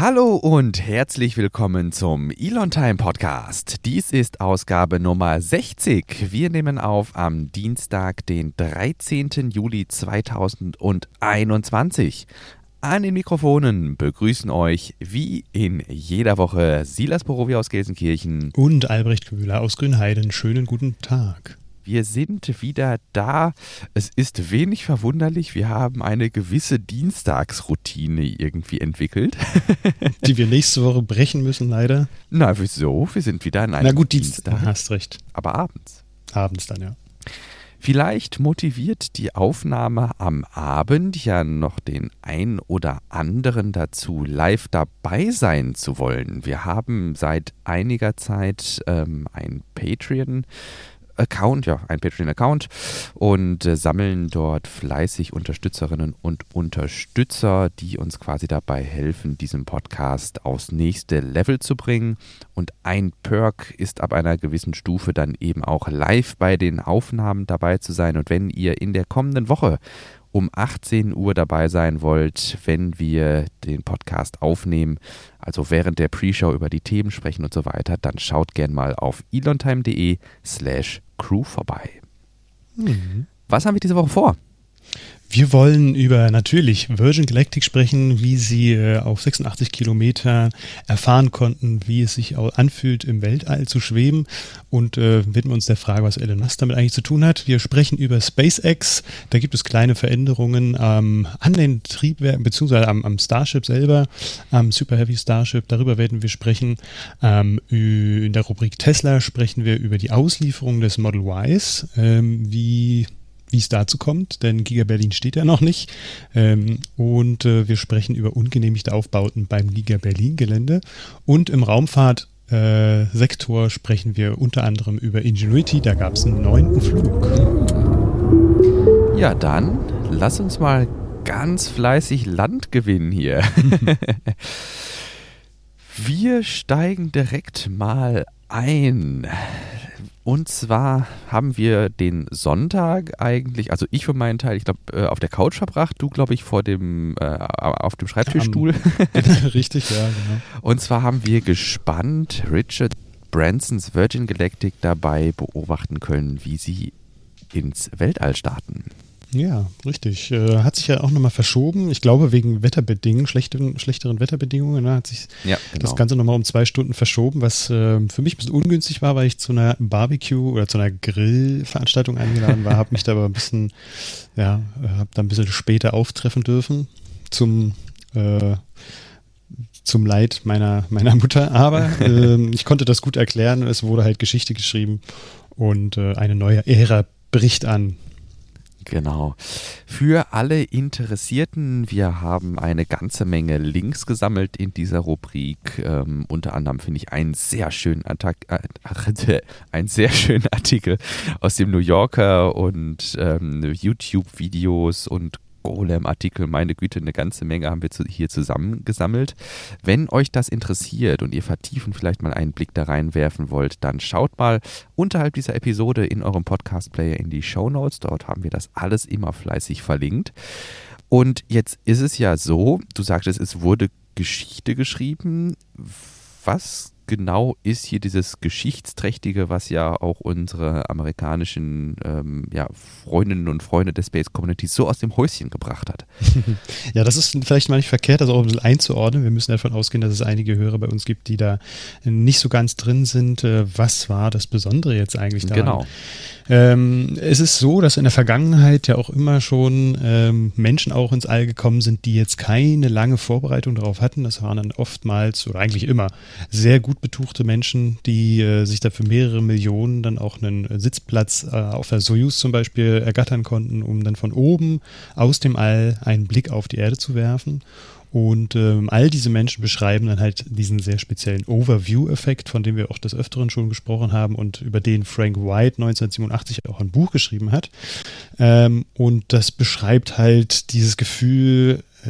Hallo und herzlich willkommen zum Elon Time Podcast. Dies ist Ausgabe Nummer 60. Wir nehmen auf am Dienstag, den 13. Juli 2021. An den Mikrofonen begrüßen euch wie in jeder Woche Silas Borowi aus Gelsenkirchen und Albrecht Köhler aus Grünheiden. Schönen guten Tag. Wir sind wieder da. Es ist wenig verwunderlich. Wir haben eine gewisse Dienstagsroutine irgendwie entwickelt. Die wir nächste Woche brechen müssen, leider. Na, wieso? Wir sind wieder an einem Na gut, Dienstag. Hast recht. Aber abends. Abends dann, ja. Vielleicht motiviert die Aufnahme am Abend ja noch den ein oder anderen dazu, live dabei sein zu wollen. Wir haben seit einiger Zeit ähm, ein Patreon Account, ja, ein Patreon-Account und äh, sammeln dort fleißig Unterstützerinnen und Unterstützer, die uns quasi dabei helfen, diesen Podcast aufs nächste Level zu bringen. Und ein Perk ist ab einer gewissen Stufe dann eben auch live bei den Aufnahmen dabei zu sein. Und wenn ihr in der kommenden Woche um 18 Uhr dabei sein wollt, wenn wir den Podcast aufnehmen, also während der Pre-Show über die Themen sprechen und so weiter, dann schaut gern mal auf elontime.de slash crew vorbei. Mhm. Was haben wir diese Woche vor? Wir wollen über natürlich Virgin Galactic sprechen, wie sie äh, auf 86 Kilometer erfahren konnten, wie es sich anfühlt, im Weltall zu schweben und äh, widmen uns der Frage, was Elon Musk damit eigentlich zu tun hat. Wir sprechen über SpaceX. Da gibt es kleine Veränderungen ähm, an den Triebwerken, beziehungsweise am, am, Starship selber, am Super Heavy Starship. Darüber werden wir sprechen. Ähm, in der Rubrik Tesla sprechen wir über die Auslieferung des Model Ys, ähm, wie wie es dazu kommt, denn Giga Berlin steht ja noch nicht. Ähm, und äh, wir sprechen über ungenehmigte Aufbauten beim Giga Berlin Gelände. Und im Raumfahrtsektor äh, sprechen wir unter anderem über Ingenuity. Da gab es einen neunten Flug. Ja, dann lass uns mal ganz fleißig Land gewinnen hier. wir steigen direkt mal ein. Und zwar haben wir den Sonntag eigentlich, also ich für meinen Teil, ich glaube, äh, auf der Couch verbracht, du, glaube ich, vor dem, äh, auf dem Schreibtischstuhl. Richtig, ja, genau. Und zwar haben wir gespannt Richard Bransons Virgin Galactic dabei beobachten können, wie sie ins Weltall starten. Ja, richtig. Äh, hat sich ja auch nochmal verschoben. Ich glaube, wegen Wetterbedingungen, schlechteren, schlechteren Wetterbedingungen, ne, hat sich ja, genau. das Ganze nochmal um zwei Stunden verschoben, was äh, für mich ein bisschen ungünstig war, weil ich zu einer Barbecue oder zu einer Grillveranstaltung eingeladen war, habe mich da aber ein bisschen, ja, habe da ein bisschen später auftreffen dürfen zum äh, zum Leid meiner, meiner Mutter. Aber äh, ich konnte das gut erklären. Es wurde halt Geschichte geschrieben und äh, eine neue Ära bricht an. Genau. Für alle Interessierten, wir haben eine ganze Menge Links gesammelt in dieser Rubrik. Ähm, unter anderem finde ich einen sehr schönen Attack, äh, einen sehr schönen Artikel aus dem New Yorker und ähm, YouTube-Videos und Golem-Artikel, meine Güte, eine ganze Menge haben wir hier zusammengesammelt. Wenn euch das interessiert und ihr vertiefen vielleicht mal einen Blick da reinwerfen wollt, dann schaut mal unterhalb dieser Episode in eurem Podcast-Player in die Show Notes. Dort haben wir das alles immer fleißig verlinkt. Und jetzt ist es ja so, du sagtest, es wurde Geschichte geschrieben. Was genau ist hier dieses Geschichtsträchtige, was ja auch unsere amerikanischen ähm, ja, Freundinnen und Freunde der Space Community so aus dem Häuschen gebracht hat. ja, das ist vielleicht mal nicht verkehrt, das auch ein bisschen einzuordnen. Wir müssen davon ausgehen, dass es einige Hörer bei uns gibt, die da nicht so ganz drin sind. Äh, was war das Besondere jetzt eigentlich daran? Genau. Ähm, es ist so, dass in der Vergangenheit ja auch immer schon ähm, Menschen auch ins All gekommen sind, die jetzt keine lange Vorbereitung darauf hatten. Das waren dann oftmals oder eigentlich immer sehr gut betuchte Menschen, die äh, sich da für mehrere Millionen dann auch einen Sitzplatz äh, auf der Soyuz zum Beispiel ergattern konnten, um dann von oben aus dem All einen Blick auf die Erde zu werfen. Und ähm, all diese Menschen beschreiben dann halt diesen sehr speziellen Overview-Effekt, von dem wir auch des Öfteren schon gesprochen haben und über den Frank White 1987 auch ein Buch geschrieben hat. Ähm, und das beschreibt halt dieses Gefühl, äh,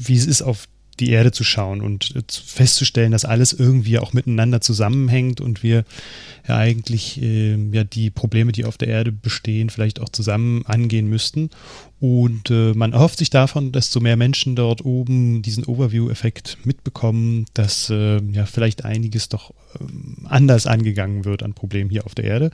wie es ist, auf die Erde zu schauen und äh, festzustellen, dass alles irgendwie auch miteinander zusammenhängt und wir ja eigentlich äh, ja die Probleme, die auf der Erde bestehen, vielleicht auch zusammen angehen müssten. Und äh, man erhofft sich davon, desto mehr Menschen dort oben diesen Overview-Effekt mitbekommen, dass äh, ja vielleicht einiges doch ähm, anders angegangen wird an Problemen hier auf der Erde.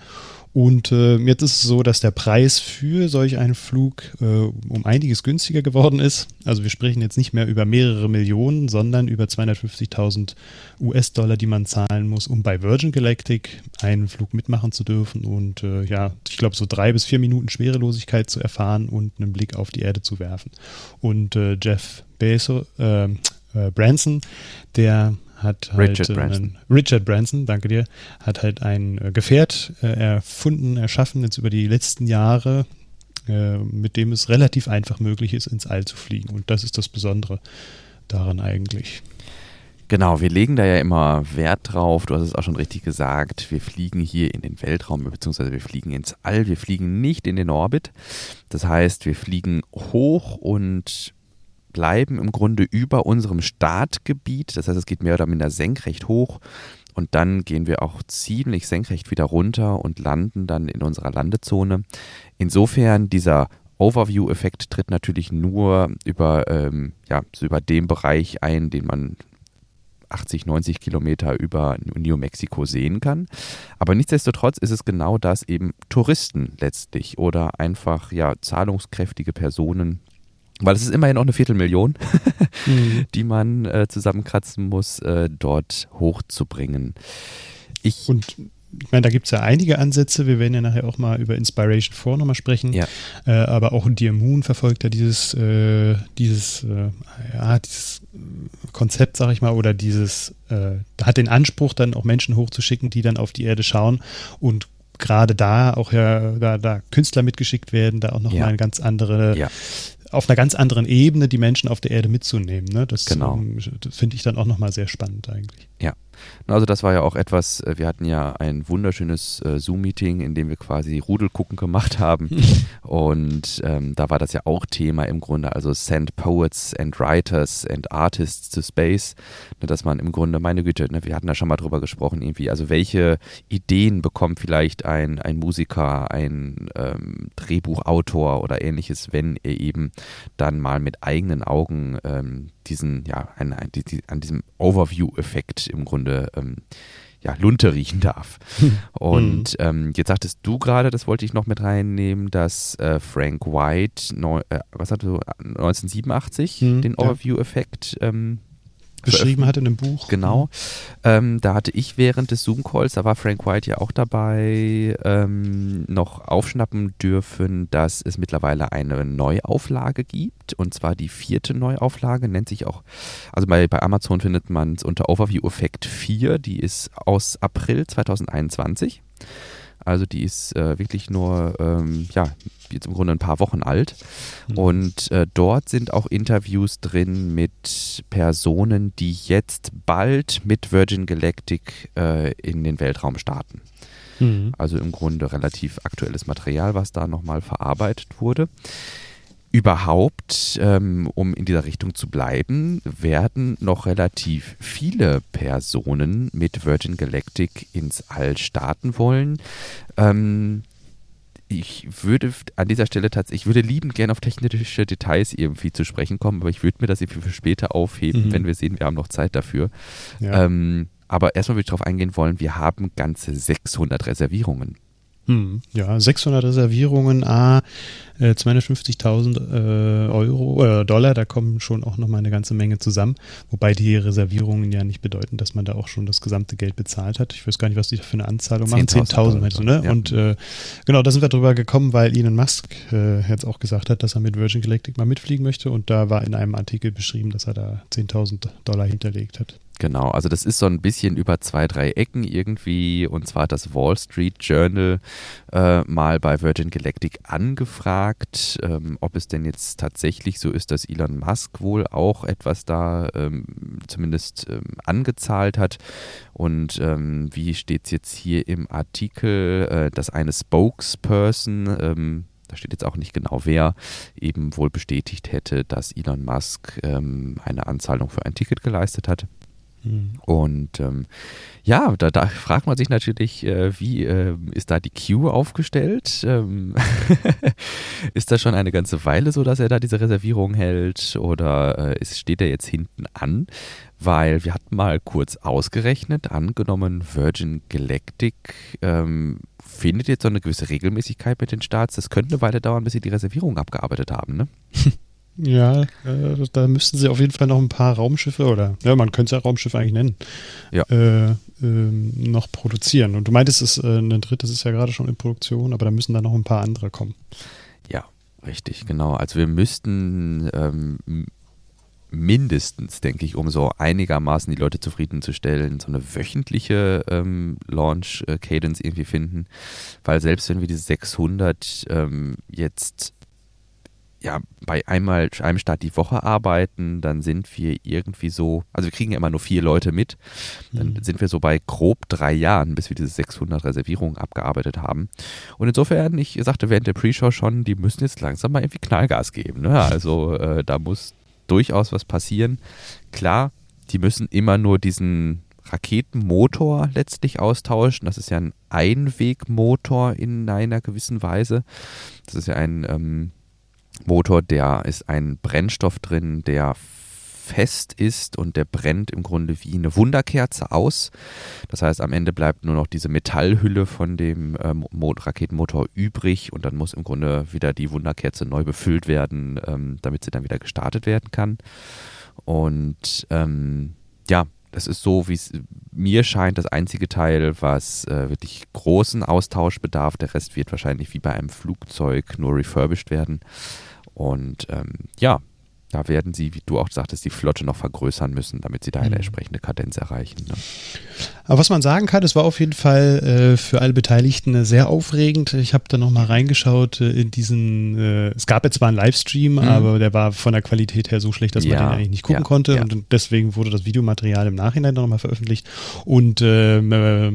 Und äh, jetzt ist es so, dass der Preis für solch einen Flug äh, um einiges günstiger geworden ist. Also wir sprechen jetzt nicht mehr über mehrere Millionen, sondern über 250.000 US-Dollar, die man zahlen muss, um bei Virgin Galactic einen Flug mitmachen zu dürfen und äh, ja, ich glaube so drei bis vier Minuten Schwerelosigkeit zu erfahren und einen Blick auf die Erde zu werfen. Und äh, Jeff Bezos, äh, äh, Branson, der hat halt Richard Branson. Einen, Richard Branson, danke dir, hat halt ein äh, Gefährt äh, erfunden, erschaffen jetzt über die letzten Jahre, äh, mit dem es relativ einfach möglich ist, ins All zu fliegen. Und das ist das Besondere daran eigentlich. Genau, wir legen da ja immer Wert drauf. Du hast es auch schon richtig gesagt. Wir fliegen hier in den Weltraum, beziehungsweise wir fliegen ins All. Wir fliegen nicht in den Orbit. Das heißt, wir fliegen hoch und bleiben im Grunde über unserem Startgebiet. Das heißt, es geht mehr oder minder senkrecht hoch und dann gehen wir auch ziemlich senkrecht wieder runter und landen dann in unserer Landezone. Insofern dieser Overview-Effekt tritt natürlich nur über, ähm, ja, über den Bereich ein, den man 80, 90 Kilometer über New Mexico sehen kann. Aber nichtsdestotrotz ist es genau das eben Touristen letztlich oder einfach ja zahlungskräftige Personen weil es ist immerhin noch eine Viertelmillion, mhm. die man äh, zusammenkratzen muss, äh, dort hochzubringen. Ich und ich meine, da gibt es ja einige Ansätze. Wir werden ja nachher auch mal über Inspiration 4 nochmal sprechen. Ja. Äh, aber auch Dear Moon verfolgt ja dieses, äh, dieses, äh, ja, dieses Konzept, sag ich mal, oder dieses, äh, hat den Anspruch, dann auch Menschen hochzuschicken, die dann auf die Erde schauen und gerade da auch ja, da, da Künstler mitgeschickt werden, da auch nochmal ja. eine ganz andere ja auf einer ganz anderen Ebene die Menschen auf der Erde mitzunehmen. Ne? Das, genau. ähm, das finde ich dann auch nochmal sehr spannend eigentlich. Ja. Also das war ja auch etwas, äh, wir hatten ja ein wunderschönes äh, Zoom-Meeting, in dem wir quasi Rudelgucken gemacht haben. und ähm, da war das ja auch Thema im Grunde, also Send Poets and Writers and Artists to Space. Ne, dass man im Grunde, meine Güte, ne, wir hatten da schon mal drüber gesprochen, irgendwie, also welche Ideen bekommt vielleicht ein, ein Musiker, ein ähm, Drehbuchautor oder ähnliches, wenn er eben dann mal mit eigenen Augen ähm, diesen, ja, die, die, an diesem Overview-Effekt im Grunde ähm, ja, Lunte riechen darf. Und ähm, jetzt sagtest du gerade, das wollte ich noch mit reinnehmen, dass äh, Frank White, neu, äh, was hat du, 1987 hm, den Overview-Effekt ähm, beschrieben hat in einem Buch. Genau. Mhm. Ähm, da hatte ich während des Zoom-Calls, da war Frank White ja auch dabei, ähm, noch aufschnappen dürfen, dass es mittlerweile eine Neuauflage gibt. Und zwar die vierte Neuauflage, nennt sich auch, also bei, bei Amazon findet man es unter Overview Effect 4, die ist aus April 2021. Also die ist äh, wirklich nur, ähm, ja, jetzt im Grunde ein paar Wochen alt. Mhm. Und äh, dort sind auch Interviews drin mit Personen, die jetzt bald mit Virgin Galactic äh, in den Weltraum starten. Mhm. Also im Grunde relativ aktuelles Material, was da nochmal verarbeitet wurde überhaupt, ähm, um in dieser Richtung zu bleiben, werden noch relativ viele Personen mit Virgin Galactic ins All starten wollen. Ähm, ich würde an dieser Stelle tatsächlich, ich würde liebend gerne auf technische Details irgendwie zu sprechen kommen, aber ich würde mir das irgendwie für später aufheben, mhm. wenn wir sehen, wir haben noch Zeit dafür. Ja. Ähm, aber erstmal würde ich darauf eingehen wollen, wir haben ganze 600 Reservierungen. Hm, ja, 600 Reservierungen, A, äh, 250.000 äh, Euro äh, Dollar, da kommen schon auch nochmal eine ganze Menge zusammen. Wobei die Reservierungen ja nicht bedeuten, dass man da auch schon das gesamte Geld bezahlt hat. Ich weiß gar nicht, was die da für eine Anzahlung machen. 10.000 meinst du, ne? Ja. Und äh, genau, da sind wir drüber gekommen, weil Elon Musk äh, jetzt auch gesagt hat, dass er mit Virgin Galactic mal mitfliegen möchte. Und da war in einem Artikel beschrieben, dass er da 10.000 Dollar hinterlegt hat. Genau, also das ist so ein bisschen über zwei, drei Ecken irgendwie. Und zwar hat das Wall Street Journal äh, mal bei Virgin Galactic angefragt, ähm, ob es denn jetzt tatsächlich so ist, dass Elon Musk wohl auch etwas da ähm, zumindest ähm, angezahlt hat. Und ähm, wie steht es jetzt hier im Artikel, äh, dass eine Spokesperson, ähm, da steht jetzt auch nicht genau wer, eben wohl bestätigt hätte, dass Elon Musk ähm, eine Anzahlung für ein Ticket geleistet hat. Und ähm, ja, da, da, fragt man sich natürlich, äh, wie äh, ist da die Queue aufgestellt? Ähm ist das schon eine ganze Weile so, dass er da diese Reservierung hält oder äh, ist, steht er jetzt hinten an? Weil wir hatten mal kurz ausgerechnet, angenommen Virgin Galactic ähm, findet jetzt so eine gewisse Regelmäßigkeit mit den Starts. Das könnte eine Weile dauern, bis sie die Reservierung abgearbeitet haben, ne? Ja, äh, da müssten sie auf jeden Fall noch ein paar Raumschiffe oder, ja, man könnte es ja Raumschiffe eigentlich nennen, ja. äh, äh, noch produzieren. Und du meintest, es, äh, ein drittes ist ja gerade schon in Produktion, aber da müssen dann noch ein paar andere kommen. Ja, richtig, genau. Also wir müssten ähm, mindestens, denke ich, um so einigermaßen die Leute zufriedenzustellen, so eine wöchentliche ähm, Launch-Cadence irgendwie finden. Weil selbst wenn wir diese 600 ähm, jetzt ja, bei einmal einem Start die Woche arbeiten, dann sind wir irgendwie so, also wir kriegen ja immer nur vier Leute mit, dann mhm. sind wir so bei grob drei Jahren, bis wir diese 600 Reservierungen abgearbeitet haben. Und insofern, ich sagte während der Pre-Show schon, die müssen jetzt langsam mal irgendwie Knallgas geben. Ne? Also äh, da muss durchaus was passieren. Klar, die müssen immer nur diesen Raketenmotor letztlich austauschen. Das ist ja ein Einwegmotor in einer gewissen Weise. Das ist ja ein ähm, Motor, der ist ein Brennstoff drin, der fest ist und der brennt im Grunde wie eine Wunderkerze aus. Das heißt, am Ende bleibt nur noch diese Metallhülle von dem ähm, Raketenmotor übrig und dann muss im Grunde wieder die Wunderkerze neu befüllt werden, ähm, damit sie dann wieder gestartet werden kann. Und ähm, ja, das ist so, wie es mir scheint, das einzige Teil, was äh, wirklich großen Austausch bedarf. Der Rest wird wahrscheinlich wie bei einem Flugzeug nur refurbished werden. Und ähm, ja, da werden sie, wie du auch sagtest, die Flotte noch vergrößern müssen, damit sie da eine mhm. entsprechende Kadenz erreichen. Ne? Aber was man sagen kann, es war auf jeden Fall äh, für alle Beteiligten äh, sehr aufregend. Ich habe da nochmal reingeschaut äh, in diesen, äh, es gab jetzt zwar einen Livestream, mhm. aber der war von der Qualität her so schlecht, dass ja, man den eigentlich nicht gucken ja, konnte. Ja. Und deswegen wurde das Videomaterial im Nachhinein nochmal veröffentlicht. Und ähm, äh,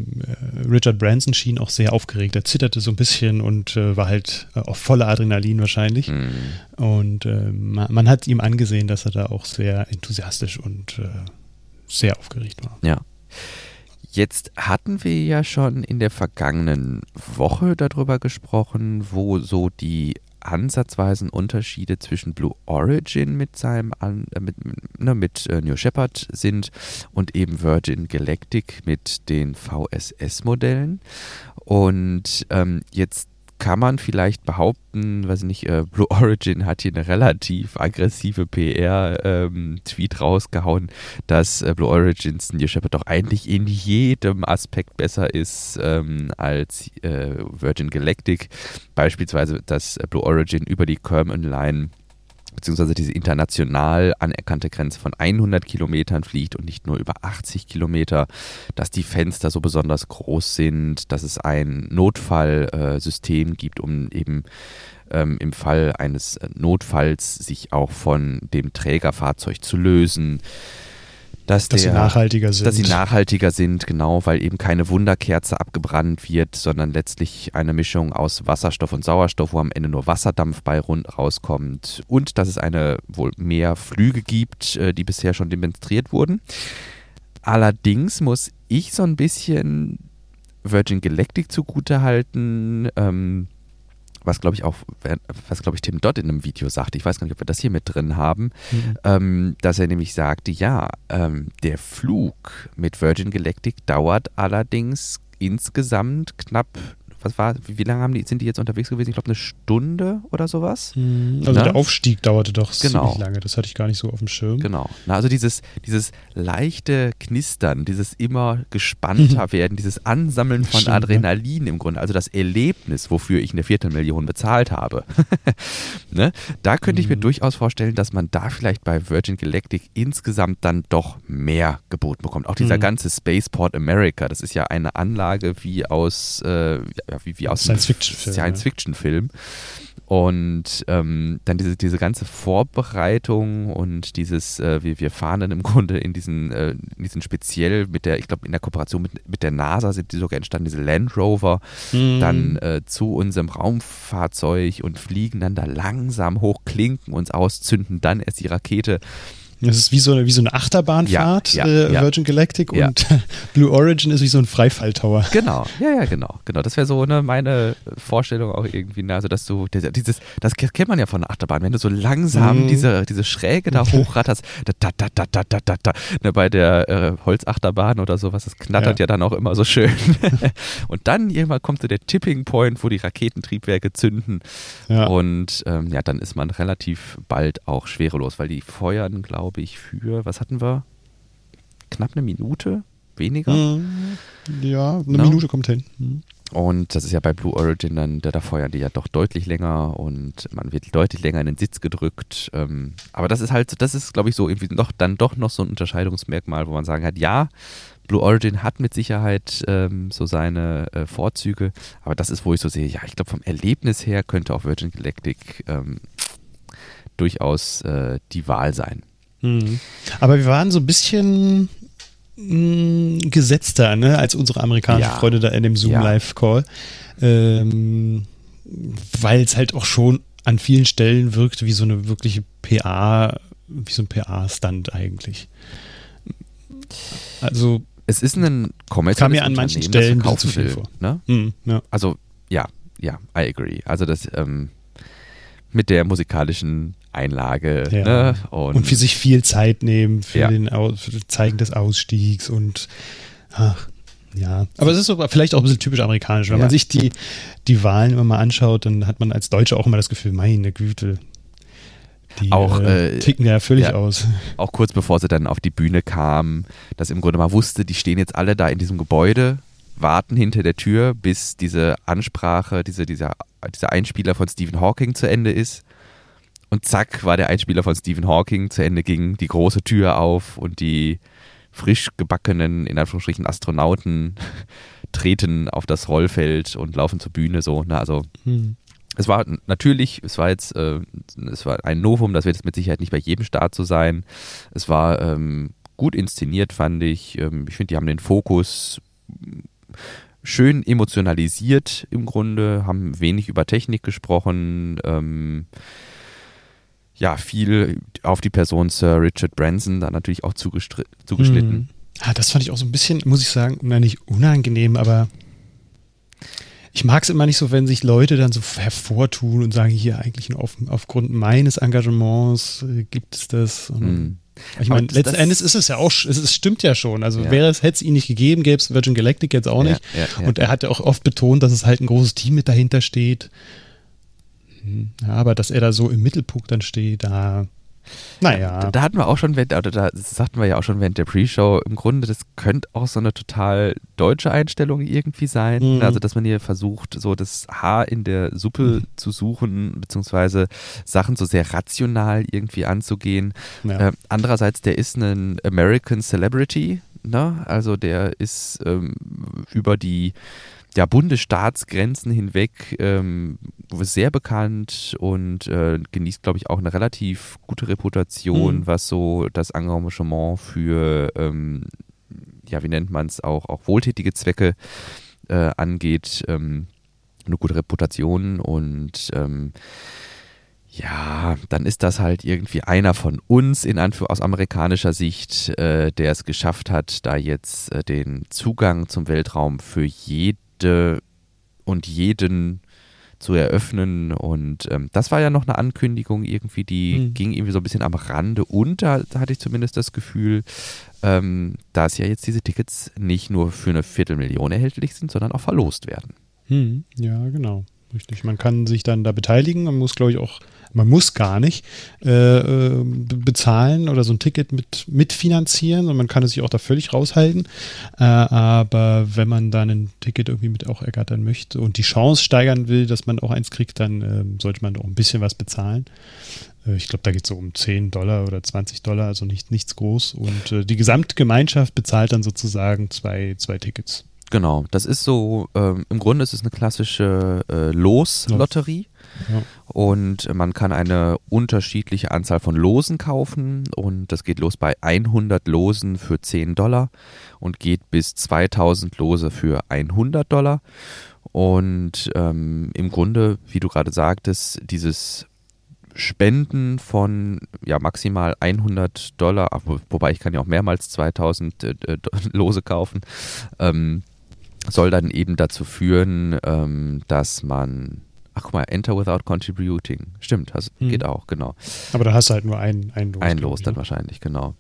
Richard Branson schien auch sehr aufgeregt. Er zitterte so ein bisschen und äh, war halt auf voller Adrenalin wahrscheinlich. Mhm. Und man, man hat ihm angesehen, dass er da auch sehr enthusiastisch und sehr aufgeregt war. Ja. Jetzt hatten wir ja schon in der vergangenen Woche darüber gesprochen, wo so die ansatzweisen Unterschiede zwischen Blue Origin mit seinem äh, mit, ne, mit äh, New Shepard sind und eben Virgin Galactic mit den VSS-Modellen. Und ähm, jetzt kann man vielleicht behaupten, weiß nicht, äh, Blue Origin hat hier eine relativ aggressive PR-Tweet ähm, rausgehauen, dass äh, Blue Origins New Shepard doch eigentlich in jedem Aspekt besser ist ähm, als äh, Virgin Galactic. Beispielsweise, dass äh, Blue Origin über die Kerman Line beziehungsweise diese international anerkannte Grenze von 100 Kilometern fliegt und nicht nur über 80 Kilometer, dass die Fenster so besonders groß sind, dass es ein Notfallsystem gibt, um eben ähm, im Fall eines Notfalls sich auch von dem Trägerfahrzeug zu lösen dass, dass der, sie nachhaltiger sind. Dass sie nachhaltiger sind, genau, weil eben keine Wunderkerze abgebrannt wird, sondern letztlich eine Mischung aus Wasserstoff und Sauerstoff, wo am Ende nur Wasserdampf bei rund rauskommt. Und dass es eine wohl mehr Flüge gibt, äh, die bisher schon demonstriert wurden. Allerdings muss ich so ein bisschen Virgin Galactic zugutehalten. Ähm, was glaube ich auch, was glaube ich Tim Dodd in einem Video sagte, ich weiß gar nicht, ob wir das hier mit drin haben, mhm. ähm, dass er nämlich sagte, ja, ähm, der Flug mit Virgin Galactic dauert allerdings insgesamt knapp was war, wie, lange haben die, sind die jetzt unterwegs gewesen? Ich glaube, eine Stunde oder sowas. Hm, also Na? der Aufstieg dauerte doch genau. ziemlich lange, das hatte ich gar nicht so auf dem Schirm. Genau. Na, also dieses, dieses leichte Knistern, dieses immer gespannter werden, dieses Ansammeln von Stimmt, Adrenalin im Grunde, also das Erlebnis, wofür ich eine Viertelmillion bezahlt habe. ne? Da könnte ich mir mhm. durchaus vorstellen, dass man da vielleicht bei Virgin Galactic insgesamt dann doch mehr geboten bekommt. Auch dieser mhm. ganze Spaceport America, das ist ja eine Anlage wie aus äh, ja, wie, wie aus Science-Fiction-Film. Science-Fiction-Film. Und ähm, dann diese, diese ganze Vorbereitung und dieses, äh, wir, wir fahren dann im Grunde in diesen, äh, in diesen speziell mit der, ich glaube, in der Kooperation mit, mit der NASA sind die sogar entstanden, diese Land Rover, mhm. dann äh, zu unserem Raumfahrzeug und fliegen dann da langsam hoch, klinken uns aus, zünden dann erst die Rakete das ist wie so eine, wie so eine Achterbahnfahrt, ja, ja, äh, Virgin Galactic und Blue Origin ist wie so ein Freifalltower. Genau, ja, ja, genau, genau. Das wäre so ne, meine Vorstellung auch irgendwie, ne? also dass du dieses, das kennt man ja von der Achterbahn, wenn du so langsam mhm. diese, diese Schräge da hochratterst, da, da, da, da, da, da, da, ne, bei der äh, Holzachterbahn oder sowas, das knattert ja, dann auch immer so schön. und dann irgendwann kommt so der Tipping Point, wo die Raketentriebwerke zünden und ähm, ja, dann ist man relativ bald auch schwerelos, weil die feuern, glaube ich, für, was hatten wir? Knapp eine Minute? Weniger? Mhm. Ja, eine No? Minute kommt hin. Mhm. Und das ist ja bei Blue Origin dann, da, da feuern die ja doch deutlich länger und man wird deutlich länger in den Sitz gedrückt. Ähm, aber das ist halt, das ist, glaube ich, so irgendwie noch, dann doch noch so ein Unterscheidungsmerkmal, wo man sagen hat, ja, Blue Origin hat mit Sicherheit ähm, so seine äh, Vorzüge, aber das ist, wo ich so sehe, ja, ich glaube, vom Erlebnis her könnte auch Virgin Galactic ähm, durchaus äh, die Wahl sein. Mhm. Aber wir waren so ein bisschen mh, gesetzter, ne, als unsere amerikanischen Ja. Freunde da in dem Zoom Ja. Live Call, ähm, weil es halt auch schon an vielen Stellen wirkte wie so eine wirkliche PA, wie so ein PA-Stand eigentlich. Also Es ist ein kommerzielles Kam mir an manchen Stellen das zu viel vor. Ne? mh, ja. Also, ja, ja, I agree. Also das ähm, mit der musikalischen Einlage Ja. ne? und, und für sich viel Zeit nehmen für, Ja. den für das Zeigen des Ausstiegs und ach, ja. Aber es ist so vielleicht auch ein bisschen typisch amerikanisch. Wenn Ja. man sich die, die Wahlen immer mal anschaut, dann hat man als Deutsche auch immer das Gefühl, meine Güte, die Auch, äh, äh, ticken ja völlig ja. aus. auch kurz bevor sie dann auf die Bühne kam, dass im Grunde mal wusste, die stehen jetzt alle da in diesem Gebäude, warten hinter der Tür, bis diese Ansprache, diese, dieser, dieser Einspieler von Stephen Hawking zu Ende ist. Und zack, war der Einspieler von Stephen Hawking zu Ende, ging die große Tür auf und die frisch gebackenen, in Anführungsstrichen, Astronauten treten auf das Rollfeld und laufen zur Bühne so. Ne? Also Hm. es war natürlich, es war jetzt, äh, es war ein Novum, das wird jetzt mit Sicherheit nicht bei jedem Start so sein. Es war ähm, gut inszeniert, fand ich. Ähm, ich finde, die haben den Fokus schön emotionalisiert im Grunde, haben wenig über Technik gesprochen. Ähm, ja, viel auf die Person Sir Richard Branson da natürlich auch zugeschnitten. Hm. Ah, das fand ich auch so ein bisschen, muss ich sagen, na, nicht unangenehm, aber ich mag es immer nicht so, wenn sich Leute dann so hervortun und sagen, hier eigentlich nur auf, aufgrund meines Engagements äh, gibt es das. Und Hm. Ich meine, letzten Endes ist es ja auch, es, es stimmt ja schon. Also Ja. wäre es, hätte es ihn nicht gegeben, gäbe es Virgin Galactic jetzt auch nicht. ja, ja. Und er hat ja auch oft betont, dass es halt ein großes Team mit dahinter steht. Ja, aber dass er da so im Mittelpunkt dann steht, da, naja. Da, da hatten wir auch schon, während, oder da sagten wir ja auch schon während der Pre-Show, im Grunde, das könnte auch so eine total deutsche Einstellung irgendwie sein. Mhm. Also, dass man hier versucht, so das Haar in der Suppe Mhm. zu suchen, beziehungsweise Sachen so sehr rational irgendwie anzugehen. ja. Äh, andererseits, der ist ein American Celebrity, ne? Also der ist ähm, über die ja, Bundesstaatsgrenzen hinweg ähm, sehr bekannt und äh, genießt, glaube ich, auch eine relativ gute Reputation, Mhm. was so das Engagement für, ähm, ja, wie nennt man es, auch, auch wohltätige Zwecke äh, angeht. Ähm, eine gute Reputation und ähm, ja, dann ist das halt irgendwie einer von uns in Anführ aus amerikanischer Sicht, äh, der es geschafft hat, da jetzt äh, den Zugang zum Weltraum für jede und jeden zu eröffnen. Und ähm, das war ja noch eine Ankündigung irgendwie, die Mhm. ging irgendwie so ein bisschen am Rande unter, da hatte ich zumindest das Gefühl, ähm, dass ja jetzt diese Tickets nicht nur für eine Viertelmillion erhältlich sind, sondern auch verlost werden. Hm, ja, genau. Richtig. Man kann sich dann da beteiligen. Man muss, glaube ich, auch, man muss gar nicht äh, äh, be- bezahlen oder so ein Ticket mit mitfinanzieren und man kann es sich auch da völlig raushalten. Äh, aber wenn man dann ein Ticket irgendwie mit auch ergattern möchte und die Chance steigern will, dass man auch eins kriegt, dann ähm, sollte man auch ein bisschen was bezahlen. Äh, Ich glaube, da geht es so um 10 Dollar oder 20 Dollar, also nicht, nichts groß. Und äh, die Gesamtgemeinschaft bezahlt dann sozusagen zwei, zwei Tickets. Genau, das ist so, ähm, im Grunde ist es eine klassische äh, Loslotterie Ja. und man kann eine unterschiedliche Anzahl von Losen kaufen und das geht los bei 100 Losen für 10 Dollar und geht bis 2000 Lose für 100 Dollar und ähm, im Grunde, wie du gerade sagtest, dieses Spenden von ja maximal 100 Dollar, wobei ich kann ja auch mehrmals 2000 äh, Lose kaufen, ähm, soll dann eben dazu führen, ähm, dass man Ach guck mal, Enter without contributing. Stimmt, das hm. geht auch, genau. Aber da hast du halt nur ein, ein Los. Ein Los dann ne? wahrscheinlich, genau.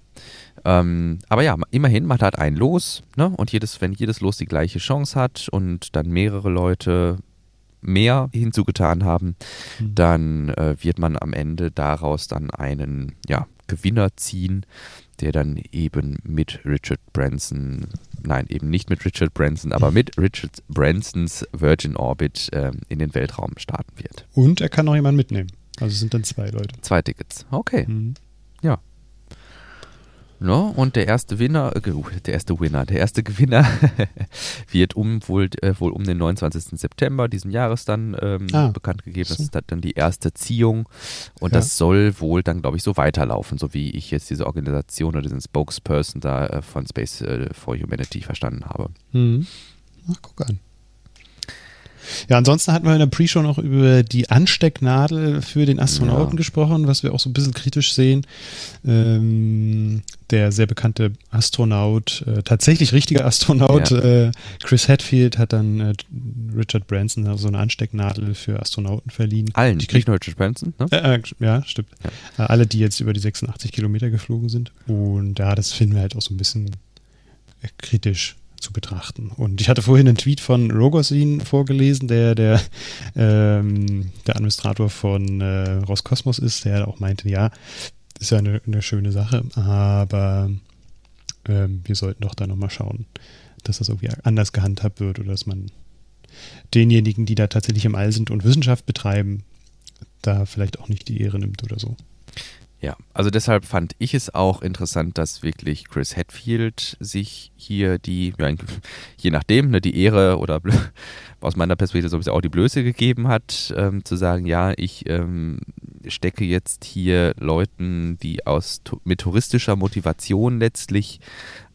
Ähm, aber ja, immerhin, man hat ein Los, ne? Und jedes, wenn jedes Los die gleiche Chance hat und dann mehrere Leute mehr hinzugetan haben, mhm. dann äh, wird man am Ende daraus dann einen ja, Gewinner ziehen, der dann eben mit Richard Branson, nein, eben nicht mit Richard Branson, aber mit Richard Bransons Virgin Orbit äh, in den Weltraum starten wird. Und er kann noch jemanden mitnehmen. Also sind dann zwei Leute. Zwei Tickets. Okay. Mhm. Ja. Ne? Und der erste Winner, äh, der erste Winner, der erste Gewinner wird um wohl, äh, wohl um den 29. September diesen Jahres dann ähm, ah, bekannt gegeben. Das ist dann die erste Ziehung und ja. das soll wohl dann, glaube ich, so weiterlaufen, so wie ich jetzt diese Organisation oder diesen Spokesperson da äh, von Space äh, for Humanity verstanden habe. Mhm. Ach, guck an. Ja, ansonsten hatten wir in der Pre-Show noch über die Anstecknadel für den Astronauten ja. gesprochen, was wir auch so ein bisschen kritisch sehen. Ähm, der sehr bekannte Astronaut, äh, tatsächlich richtiger Astronaut, ja. äh, Chris Hadfield hat dann äh, Richard Branson so eine Anstecknadel für Astronauten verliehen. Allen, die kriegt nur Richard Branson, ne? Äh, äh, ja, stimmt. Ja. Äh, alle, die jetzt über die 86 Kilometer geflogen sind. Und ja, das finden wir halt auch so ein bisschen kritisch zu betrachten. Und ich hatte vorhin einen Tweet von Rogosin vorgelesen, der der, ähm, der Administrator von äh, Roskosmos ist, der auch meinte, ja, ist ja eine, eine schöne Sache, aber ähm, wir sollten doch da nochmal schauen, dass das irgendwie anders gehandhabt wird oder dass man denjenigen, die da tatsächlich im All sind und Wissenschaft betreiben, da vielleicht auch nicht die Ehre nimmt oder so. Ja, also deshalb fand ich es auch interessant, dass wirklich Chris Hadfield sich hier die, ja, je nachdem, ne, die Ehre oder aus meiner Perspektive so ein bisschen auch die Blöße gegeben hat, ähm, zu sagen, ja, ich ähm, stecke jetzt hier Leuten, die aus mit touristischer Motivation letztlich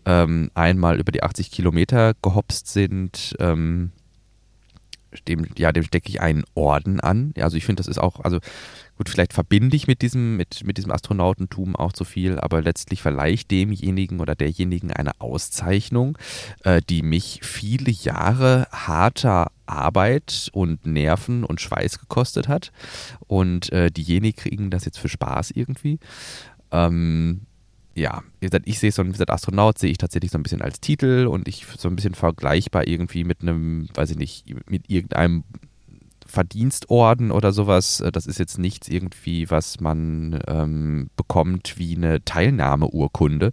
ähm, einmal über die 80 Kilometer gehopst sind, ähm, dem, ja, dem stecke ich einen Orden an. Ja, also ich finde, das ist auch, also gut, vielleicht verbinde ich mit diesem, mit, mit diesem Astronautentum auch zu viel, aber letztlich verleihe ich demjenigen oder derjenigen eine Auszeichnung, äh, die mich viele Jahre harter Arbeit und Nerven und Schweiß gekostet hat. Und äh, diejenigen kriegen das jetzt für Spaß irgendwie. Ähm, ja, ich sehe so ein gesagt, Astronaut sehe ich tatsächlich so ein bisschen als Titel und ich so ein bisschen vergleichbar irgendwie mit einem, weiß ich nicht, mit irgendeinem Verdienstorden oder sowas. Äh, das ist jetzt nichts irgendwie, was man ähm, bekommt wie eine Teilnahmeurkunde,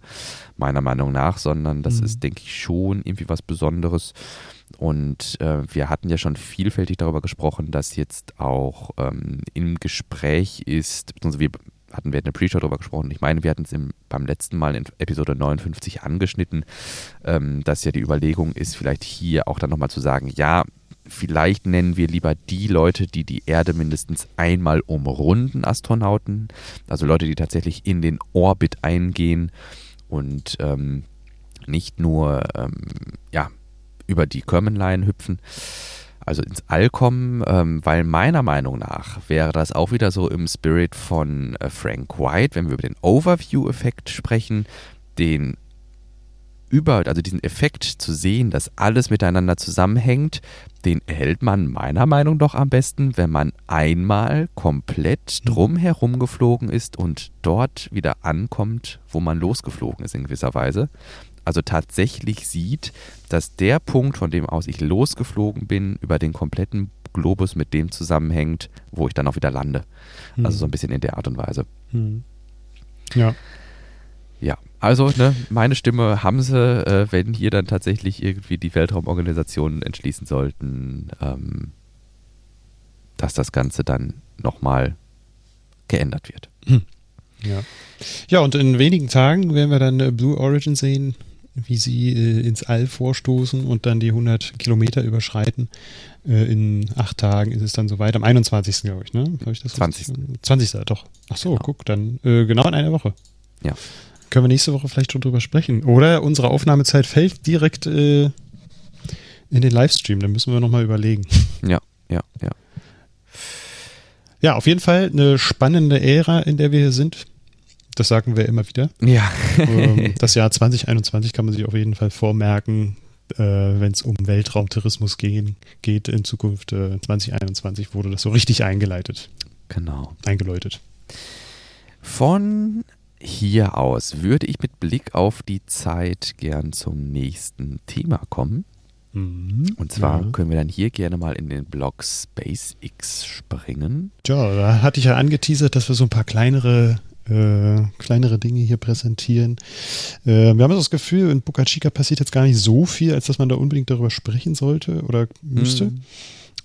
meiner Meinung nach, sondern das mhm. ist, denke ich, schon irgendwie was Besonderes. Und äh, wir hatten ja schon vielfältig darüber gesprochen, dass jetzt auch ähm, im Gespräch ist, beziehungsweise wir hatten wir in der Pre-Show darüber gesprochen. Ich meine, wir hatten es beim letzten Mal in Episode 59 angeschnitten, ähm, dass ja die Überlegung ist, vielleicht hier auch dann nochmal zu sagen, ja, vielleicht nennen wir lieber die Leute, die die Erde mindestens einmal umrunden, Astronauten. Also Leute, die tatsächlich in den Orbit eingehen und ähm, nicht nur ähm, ja, über die Kerman-Line hüpfen, also ins All kommen, ähm, weil meiner Meinung nach wäre das auch wieder so im Spirit von äh, Frank White, wenn wir über den Overview-Effekt sprechen, den über, also diesen Effekt zu sehen, dass alles miteinander zusammenhängt, den erhält man meiner Meinung nach am besten, wenn man einmal komplett mhm. drumherum geflogen ist und dort wieder ankommt, wo man losgeflogen ist in gewisser Weise. Also tatsächlich sieht, dass der Punkt, von dem aus ich losgeflogen bin, über den kompletten Globus mit dem zusammenhängt, wo ich dann auch wieder lande. Also mhm. so ein bisschen in der Art und Weise. Mhm. Ja. Ja, also ne, meine Stimme haben sie, äh, wenn hier dann tatsächlich irgendwie die Weltraumorganisationen entschließen sollten, ähm, dass das Ganze dann nochmal geändert wird. Hm. Ja. ja, und in wenigen Tagen werden wir dann äh, Blue Origin sehen, wie sie äh, ins All vorstoßen und dann die 100 Kilometer überschreiten. Äh, in acht Tagen ist es dann soweit, am 21. glaube ich, ne? Ich das 20. 20. doch. Ach so, genau. guck, dann äh, genau in einer Woche. Ja. Können wir nächste Woche vielleicht schon drüber sprechen. Oder unsere Aufnahmezeit fällt direkt äh, in den Livestream. Dann müssen wir nochmal überlegen. Ja, ja, ja. ja, auf jeden Fall eine spannende Ära, in der wir hier sind. Das sagen wir immer wieder. Ja. Ähm, das Jahr 2021 kann man sich auf jeden Fall vormerken, äh, wenn es um Weltraumtourismus gehen, geht in Zukunft. Äh, 2021 wurde das so richtig eingeleitet. Genau. Eingeläutet. Von hier aus würde ich mit Blick auf die Zeit gern zum nächsten Thema kommen. Mhm. Und zwar Ja. können wir dann hier gerne mal in den Blog SpaceX springen. Ja, da hatte ich ja angeteasert, dass wir so ein paar kleinere, äh, kleinere Dinge hier präsentieren. Äh, wir haben so das Gefühl, in Boca Chica passiert jetzt gar nicht so viel, als dass man da unbedingt darüber sprechen sollte oder müsste. Mhm.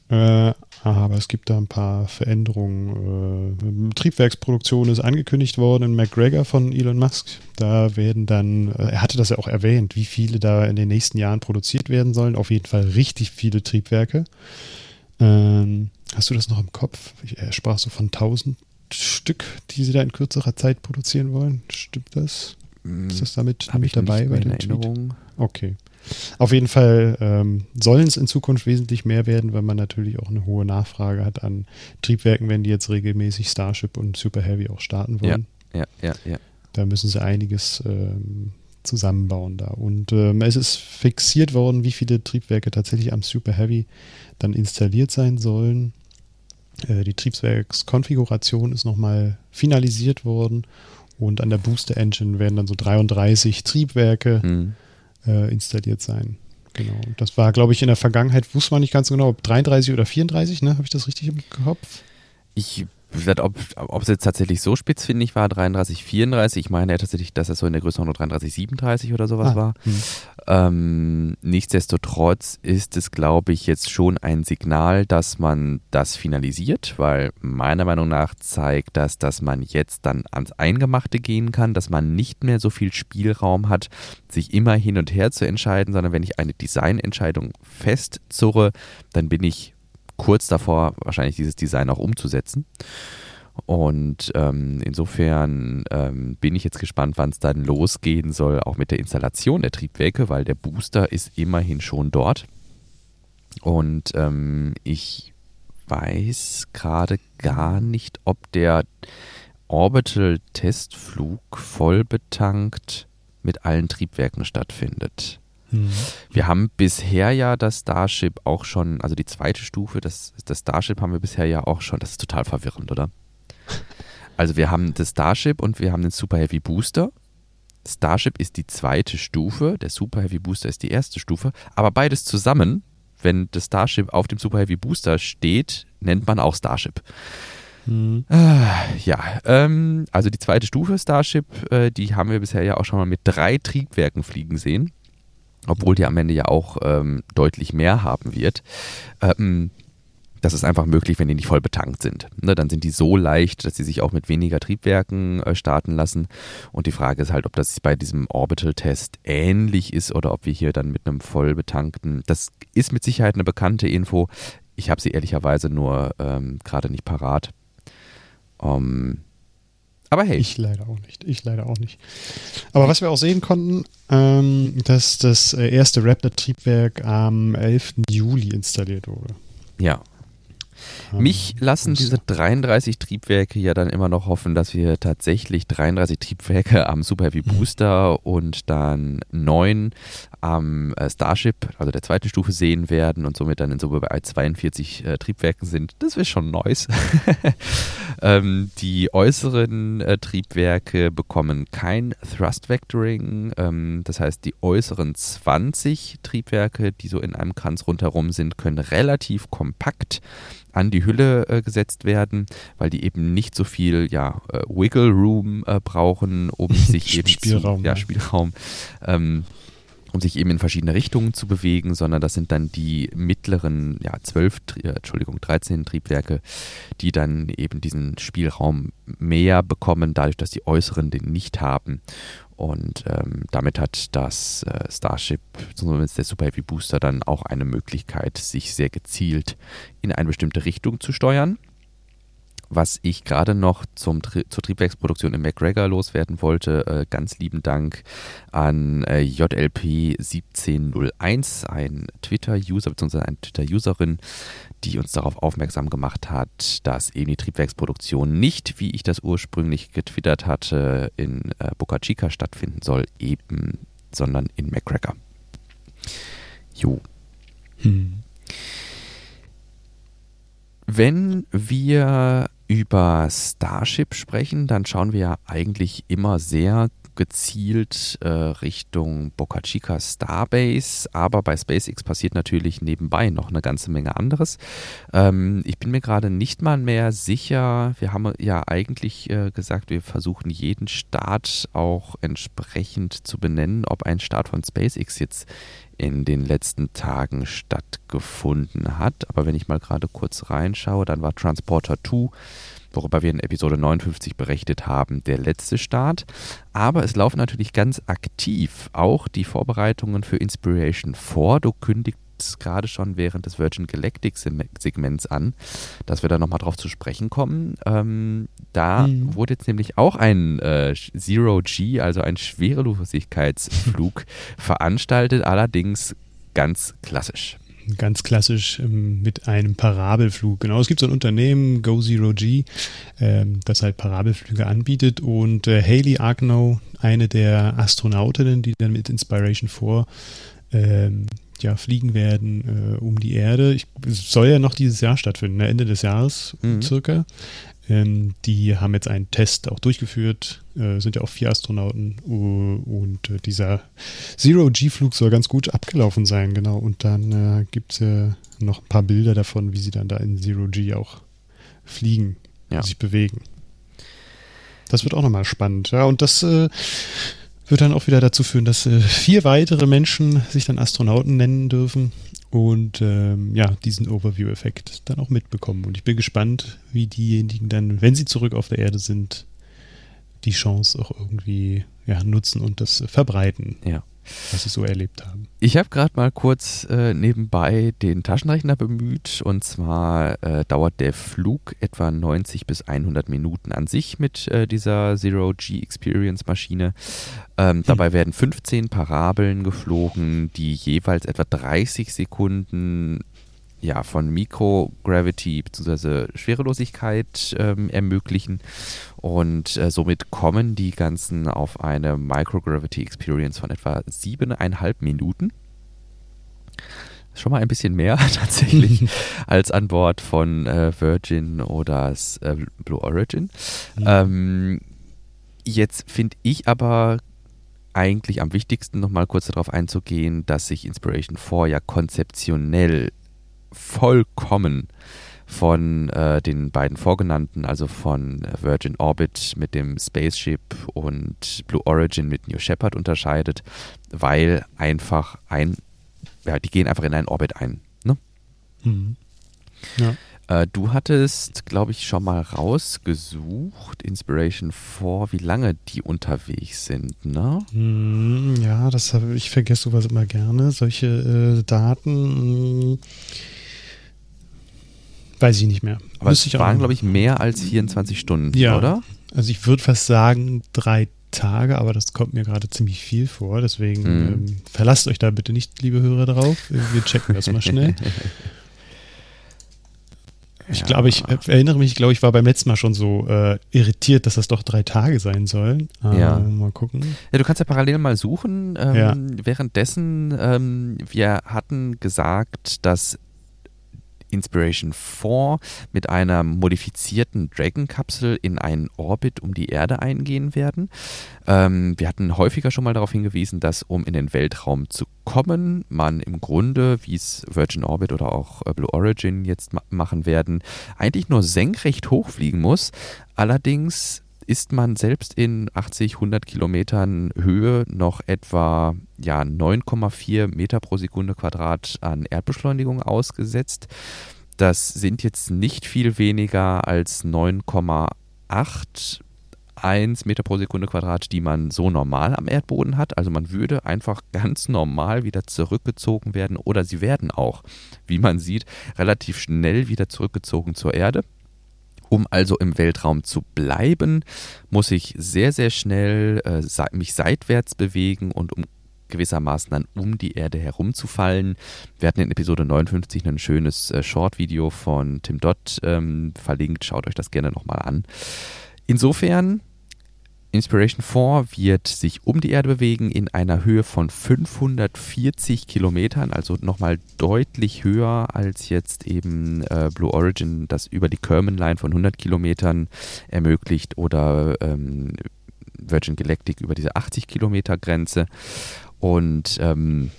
Äh, aber es gibt da ein paar Veränderungen. Äh, Triebwerksproduktion ist angekündigt worden in McGregor von Elon Musk. Da werden dann, äh, er hatte das ja auch erwähnt, wie viele da in den nächsten Jahren produziert werden sollen. Auf jeden Fall richtig viele Triebwerke. Ähm, hast du das noch im Kopf? Er sprach so von 1000 Stück, die sie da in kürzerer Zeit produzieren wollen. Stimmt das? Ist das damit Habe mit ich dabei bei in dem Tweet? Erinnerung. Okay. Auf jeden Fall ähm, sollen es in Zukunft wesentlich mehr werden, weil man natürlich auch eine hohe Nachfrage hat an Triebwerken, wenn die jetzt regelmäßig Starship und Super Heavy auch starten wollen. Ja, ja, ja. Da müssen sie einiges ähm, zusammenbauen da. Und ähm, es ist fixiert worden, wie viele Triebwerke tatsächlich am Super Heavy dann installiert sein sollen. Äh, die Triebwerkskonfiguration ist nochmal finalisiert worden und an der Booster Engine werden dann so 33 Triebwerke Hm. Äh, installiert sein. Genau. Und Das war, glaube ich, in der Vergangenheit, wusste man nicht ganz genau, ob 33 oder 34, ne? Habe ich das richtig im Kopf? Ich ob, ob es jetzt tatsächlich so spitzfindig war, 33, 34. Ich meine ja tatsächlich, dass es so in der Größenordnung 33, 37 oder sowas Ah, war. hm. Ähm, nichtsdestotrotz ist es, glaube ich, jetzt schon ein Signal, dass man das finalisiert, weil meiner Meinung nach zeigt das, dass man jetzt dann ans Eingemachte gehen kann, dass man nicht mehr so viel Spielraum hat, sich immer hin und her zu entscheiden, sondern wenn ich eine Designentscheidung festzurre, dann bin ich kurz davor, wahrscheinlich dieses Design auch umzusetzen. Und ähm, insofern ähm, bin ich jetzt gespannt, wann es dann losgehen soll, auch mit der Installation der Triebwerke, weil der Booster ist immerhin schon dort. Und ähm, ich weiß gerade gar nicht, ob der Orbital-Testflug voll betankt mit allen Triebwerken stattfindet. Hm. Wir haben bisher ja das Starship auch schon, also die zweite Stufe, das, das Starship haben wir bisher ja auch schon, das ist total verwirrend, oder? Also wir haben das Starship und wir haben den Super Heavy Booster. Starship ist die zweite Stufe, der Super Heavy Booster ist die erste Stufe, aber beides zusammen, wenn das Starship auf dem Super Heavy Booster steht, nennt man auch Starship. Hm. Ja, ähm, also die zweite Stufe Starship, äh, die haben wir bisher ja auch schon mal mit drei Triebwerken fliegen sehen, obwohl die am Ende ja auch ähm, deutlich mehr haben wird. Ähm, das ist einfach möglich, wenn die nicht voll betankt sind. Ne, dann sind die so leicht, dass sie sich auch mit weniger Triebwerken äh, starten lassen. Und die Frage ist halt, ob das bei diesem Orbital-Test ähnlich ist oder ob wir hier dann mit einem voll betankten. Das ist mit Sicherheit eine bekannte Info. Ich habe sie ehrlicherweise nur ähm, gerade nicht parat. Ähm, aber hey, Ich leider auch nicht. Ich leider auch nicht. Aber was wir auch sehen konnten, ähm, dass das äh, erste Raptor-Triebwerk am 11. Juli installiert wurde. ja. Ähm, Mich lassen diese 33 Triebwerke ja dann immer noch hoffen, dass wir tatsächlich 33 Triebwerke am Super Heavy Booster und dann neun am äh, Starship, also der zweiten Stufe, sehen werden und somit dann in Summe bei 42 äh, Triebwerken sind. Das wäre schon nice. ähm, die äußeren äh, Triebwerke bekommen kein Thrust Vectoring. Ähm, das heißt, die äußeren 20 Triebwerke, die so in einem Kranz rundherum sind, können relativ kompakt an die Hülle äh, gesetzt werden, weil die eben nicht so viel ja, äh, Wiggle Room äh, brauchen, um sich eben Spielraum, zu, ja. Spielraum, ähm, um sich eben in verschiedene Richtungen zu bewegen, sondern das sind dann die mittleren, ja, 12, Tri- äh, Entschuldigung, 13 Triebwerke, die dann eben diesen Spielraum mehr bekommen, dadurch, dass die äußeren den nicht haben. Und ähm, damit hat das äh, Starship, zumindest der Super Heavy Booster, dann auch eine Möglichkeit, sich sehr gezielt in eine bestimmte Richtung zu steuern. Was ich gerade noch zum, zur Triebwerksproduktion im McGregor loswerden wollte, äh, ganz lieben Dank an äh, JLP1701, ein Twitter-User bzw. eine Twitter-Userin, die uns darauf aufmerksam gemacht hat, dass eben die Triebwerksproduktion nicht, wie ich das ursprünglich getwittert hatte, in äh, Boca Chica stattfinden soll, eben, sondern in McGregor. Jo. Hm. Wenn wir über Starship sprechen, dann schauen wir ja eigentlich immer sehr gezielt äh, Richtung Boca Chica Starbase, aber bei SpaceX passiert natürlich nebenbei noch eine ganze Menge anderes. Ähm, ich bin mir gerade nicht mal mehr sicher, wir haben ja eigentlich äh, gesagt, wir versuchen jeden Start auch entsprechend zu benennen, ob ein Start von SpaceX jetzt in den letzten Tagen stattgefunden hat. Aber wenn ich mal gerade kurz reinschaue, dann war Transporter 2 worüber wir in Episode 59 berichtet haben, der letzte Start. Aber es laufen natürlich ganz aktiv auch die Vorbereitungen für Inspiration 4. Du gerade schon während des Virgin Galactic Segments an, dass wir da nochmal drauf zu sprechen kommen. Ähm, da mhm. wurde jetzt nämlich auch ein äh, Zero G, also ein Schwerelosigkeitsflug veranstaltet, allerdings ganz klassisch ganz klassisch ähm, mit einem Parabelflug. Genau, es gibt so ein Unternehmen, Go Zero G, ähm, das halt Parabelflüge anbietet und äh, Haley Agnew, eine der Astronautinnen, die dann mit Inspiration 4 ähm, ja, fliegen werden äh, um die Erde. Ich, es soll ja noch dieses Jahr stattfinden, ne? Ende des Jahres mhm. circa. Ähm, die haben jetzt einen Test auch durchgeführt, äh, sind ja auch vier Astronauten uh, und äh, dieser Zero-G-Flug soll ganz gut abgelaufen sein, genau. Und dann äh, gibt es äh, noch ein paar Bilder davon, wie sie dann da in Zero-G auch fliegen, ja. sich bewegen. Das wird auch nochmal spannend, ja. Und das äh, wird dann auch wieder dazu führen, dass äh, vier weitere Menschen sich dann Astronauten nennen dürfen und ähm, ja, diesen Overview-Effekt dann auch mitbekommen. Und ich bin gespannt, wie diejenigen dann, wenn sie zurück auf der Erde sind, die Chance auch irgendwie ja, nutzen und das verbreiten. Ja was sie so erlebt haben. Ich habe gerade mal kurz äh, nebenbei den Taschenrechner bemüht und zwar äh, dauert der Flug etwa 90 bis 100 Minuten an sich mit äh, dieser Zero G Experience Maschine. Ähm, hm. Dabei werden 15 Parabeln geflogen, die jeweils etwa 30 Sekunden ja, von Microgravity bzw. Schwerelosigkeit ähm, ermöglichen. Und äh, somit kommen die ganzen auf eine Microgravity Experience von etwa siebeneinhalb Minuten. Schon mal ein bisschen mehr tatsächlich als an Bord von äh, Virgin oder äh, Blue Origin. Mhm. Ähm, jetzt finde ich aber eigentlich am wichtigsten nochmal kurz darauf einzugehen, dass sich Inspiration 4 ja konzeptionell vollkommen von äh, den beiden vorgenannten, also von Virgin Orbit mit dem Spaceship und Blue Origin mit New Shepard unterscheidet, weil einfach ein, ja, die gehen einfach in einen Orbit ein. Ne? Mhm. Ja. Äh, du hattest, glaube ich, schon mal rausgesucht, Inspiration 4, wie lange die unterwegs sind, ne? Mhm, ja, das habe ich vergesse sowas immer gerne, solche äh, Daten. Mh Weiß ich nicht mehr. Aber Müsste es waren, glaube ich, mehr als 24 Stunden, ja. oder? Also ich würde fast sagen drei Tage, aber das kommt mir gerade ziemlich viel vor. Deswegen mhm. ähm, verlasst euch da bitte nicht, liebe Hörer, drauf. Wir checken das mal schnell. Ich ja. glaube, ich erinnere mich, ich glaube, ich war beim letzten Mal schon so äh, irritiert, dass das doch drei Tage sein sollen. Äh, ja. Mal gucken. Ja, du kannst ja parallel mal suchen. Ähm, ja. Währenddessen, ähm, wir hatten gesagt, dass Inspiration 4 mit einer modifizierten Dragon-Kapsel in einen Orbit um die Erde eingehen werden. Ähm, wir hatten häufiger schon mal darauf hingewiesen, dass um in den Weltraum zu kommen, man im Grunde, wie es Virgin Orbit oder auch äh, Blue Origin jetzt ma machen werden, eigentlich nur senkrecht hochfliegen muss. Allerdings ist man selbst in 80, 100 Kilometern Höhe noch etwa ja, 9,4 Meter pro Sekunde Quadrat an Erdbeschleunigung ausgesetzt. Das sind jetzt nicht viel weniger als 9,81 Meter pro Sekunde Quadrat, die man so normal am Erdboden hat. Also man würde einfach ganz normal wieder zurückgezogen werden oder sie werden auch, wie man sieht, relativ schnell wieder zurückgezogen zur Erde Um also im Weltraum zu bleiben, muss ich sehr, sehr schnell äh, mich seitwärts bewegen und um gewissermaßen dann um die Erde herumzufallen. Wir hatten in Episode 59 ein schönes äh, Short-Video von Tim Dott ähm, verlinkt. Schaut euch das gerne nochmal an. Insofern Inspiration 4 wird sich um die Erde bewegen in einer Höhe von 540 Kilometern, also nochmal deutlich höher als jetzt eben äh, Blue Origin, das über die Kerman Line von 100 Kilometern ermöglicht oder ähm, Virgin Galactic über diese 80 Kilometer Grenze. Und ähm,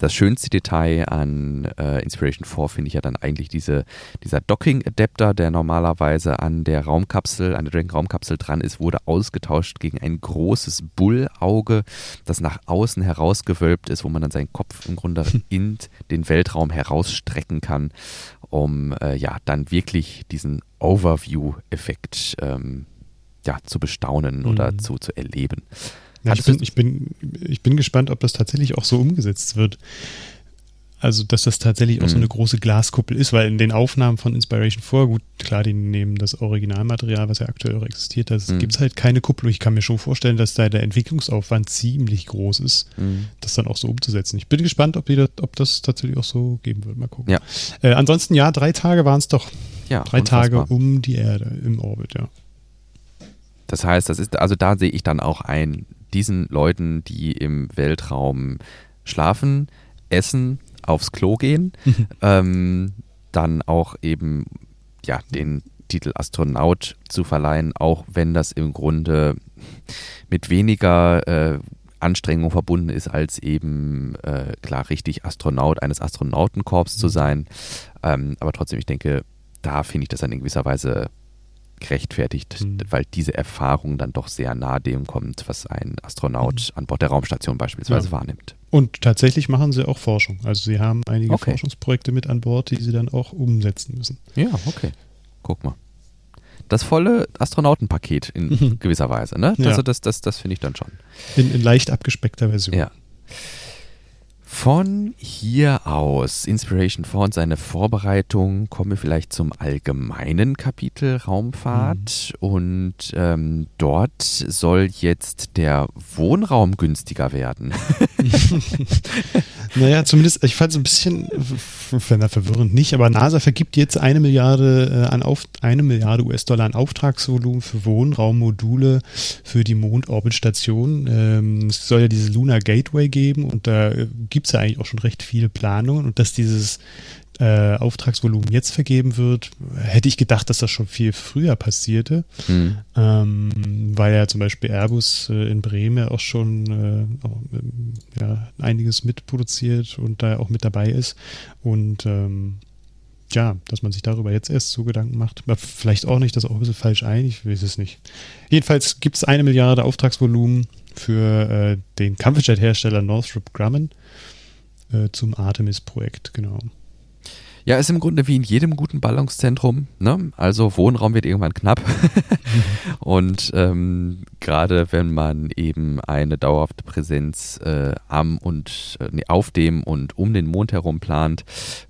das schönste Detail an äh, Inspiration 4 finde ich ja dann eigentlich diese, dieser Docking-Adapter, der normalerweise an der Raumkapsel, an der Dragon-Raumkapsel dran ist, wurde ausgetauscht gegen ein großes Bullauge, das nach außen herausgewölbt ist, wo man dann seinen Kopf im Grunde in den Weltraum herausstrecken kann, um äh, ja dann wirklich diesen Overview-Effekt ähm, ja, zu bestaunen mhm. oder zu, zu erleben. Ja, ich, bin, ich, bin, ich bin gespannt, ob das tatsächlich auch so umgesetzt wird. Also, dass das tatsächlich auch so mhm. eine große Glaskuppel ist, weil in den Aufnahmen von Inspiration 4, gut, klar, die nehmen das Originalmaterial, was ja aktuell auch existiert, da mhm. gibt es halt keine Kuppel. Ich kann mir schon vorstellen, dass da der Entwicklungsaufwand ziemlich groß ist, mhm. das dann auch so umzusetzen. Ich bin gespannt, ob, das, ob das tatsächlich auch so geben wird. Mal gucken. Ja. Äh, ansonsten, ja, drei Tage waren es doch. Ja, drei unfassbar. Tage um die Erde im Orbit, ja. Das heißt, das ist, also da sehe ich dann auch ein, diesen Leuten, die im Weltraum schlafen, essen, aufs Klo gehen, mhm. ähm, dann auch eben ja den Titel Astronaut zu verleihen, auch wenn das im Grunde mit weniger äh, Anstrengung verbunden ist, als eben äh, klar richtig Astronaut eines Astronautenkorps mhm. zu sein. Ähm, aber trotzdem, ich denke, da finde ich das dann in gewisser Weise gerechtfertigt, mhm. weil diese Erfahrung dann doch sehr nahe dem kommt, was ein Astronaut mhm. an Bord der Raumstation beispielsweise ja. wahrnimmt. Und tatsächlich machen sie auch Forschung. Also sie haben einige okay. Forschungsprojekte mit an Bord, die sie dann auch umsetzen müssen. Ja, okay. Guck mal. Das volle Astronautenpaket in mhm. gewisser Weise, ne? Ja. Also das, das, das finde ich dann schon. In, in leicht abgespeckter Version. Ja. Von hier aus, Inspiration 4 und seine Vorbereitung, kommen wir vielleicht zum allgemeinen Kapitel Raumfahrt. Mhm. Und ähm, dort soll jetzt der Wohnraum günstiger werden. naja, zumindest, ich fand es ein bisschen verwirrend nicht, aber NASA vergibt jetzt eine Milliarde äh, an auf, eine Milliarde US-Dollar an Auftragsvolumen für Wohnraummodule für die Mondorbitstation. Ähm, es soll ja diese Lunar Gateway geben und da äh, gibt es ja eigentlich auch schon recht viele Planungen und dass dieses äh, Auftragsvolumen jetzt vergeben wird, hätte ich gedacht, dass das schon viel früher passierte, mhm. ähm, weil ja zum Beispiel Airbus äh, in Bremen auch schon äh, auch, ähm, ja, einiges mitproduziert und da auch mit dabei ist und ähm, ja, dass man sich darüber jetzt erst so Gedanken macht. Aber vielleicht auch nicht, das auch ein bisschen falsch ein, ich weiß es nicht. Jedenfalls gibt es eine Milliarde Auftragsvolumen für äh, den Kampfjet-Hersteller Northrop Grumman äh, zum Artemis-Projekt, genau. Ja, ist im Grunde wie in jedem guten Ballungszentrum. Ne? Also Wohnraum wird irgendwann knapp. und ähm, gerade wenn man eben eine dauerhafte Präsenz äh, am und äh, auf dem und um den Mond herum plant,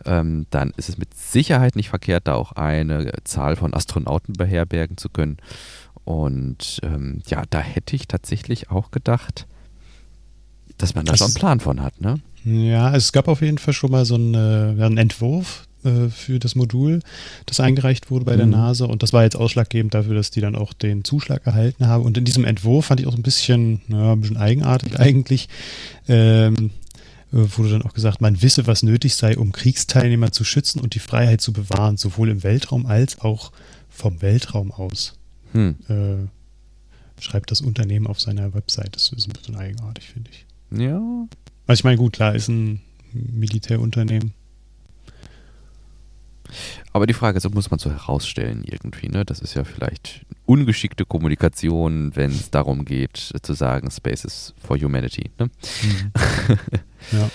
ähm, dann ist es mit Sicherheit nicht verkehrt, da auch eine Zahl von Astronauten beherbergen zu können. Und ähm, ja, da hätte ich tatsächlich auch gedacht, dass man da schon einen Plan von hat, ne? Ja, es gab auf jeden Fall schon mal so einen, äh, einen Entwurf äh, für das Modul, das eingereicht wurde bei der mhm. NASA und das war jetzt ausschlaggebend dafür, dass die dann auch den Zuschlag erhalten haben. Und in diesem Entwurf fand ich auch ein bisschen, naja, ein bisschen eigenartig eigentlich. Ähm, wurde dann auch gesagt, man wisse, was nötig sei, um Kriegsteilnehmer zu schützen und die Freiheit zu bewahren, sowohl im Weltraum als auch vom Weltraum aus. Hm. Äh, schreibt das Unternehmen auf seiner Website. Das ist ein bisschen eigenartig, finde ich. Ja, also ich meine, gut, klar, ist ein Militärunternehmen. Aber die Frage ist, das muss man so herausstellen irgendwie, ne? Das ist ja vielleicht ungeschickte Kommunikation, wenn es darum geht, zu sagen, Space is for Humanity, ne? Mhm. ja, ja.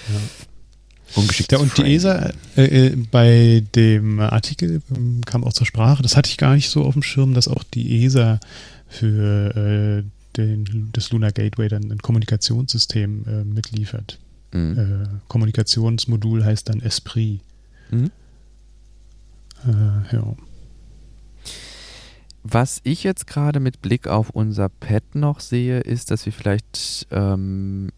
Ungeschickt. Ja, und die ESA äh, äh, bei dem Artikel äh, kam auch zur Sprache, das hatte ich gar nicht so auf dem Schirm, dass auch die ESA für äh, den, das Lunar Gateway dann ein Kommunikationssystem äh, mitliefert. Mhm. Äh, Kommunikationsmodul heißt dann Esprit. Mhm. Äh, ja. Was ich jetzt gerade mit Blick auf unser Pad noch sehe, ist, dass wir vielleicht ähm,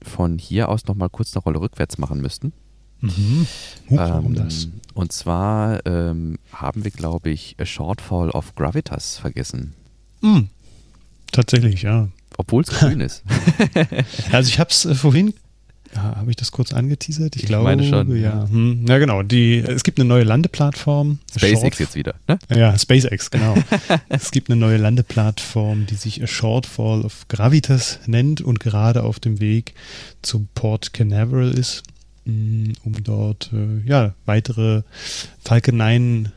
von hier aus nochmal kurz eine Rolle rückwärts machen müssten. Mhm. Huch, warum Ähm, das? Und zwar ähm, haben wir, glaube ich, A Shortfall of Gravitas vergessen. Hm. Tatsächlich, ja. Obwohl es grün ist. Also ich habe es äh, vorhin, ja, habe ich das kurz angeteasert? Ich, Ich glaube, meine schon, Ja, hm. ja genau. Die, es gibt eine neue Landeplattform. SpaceX Short- jetzt wieder. Ne? Ja, SpaceX, genau. es gibt eine neue Landeplattform, die sich A Shortfall of Gravitas nennt und gerade auf dem Weg zum Port Canaveral ist, mh, um dort äh, ja, weitere Falcon 9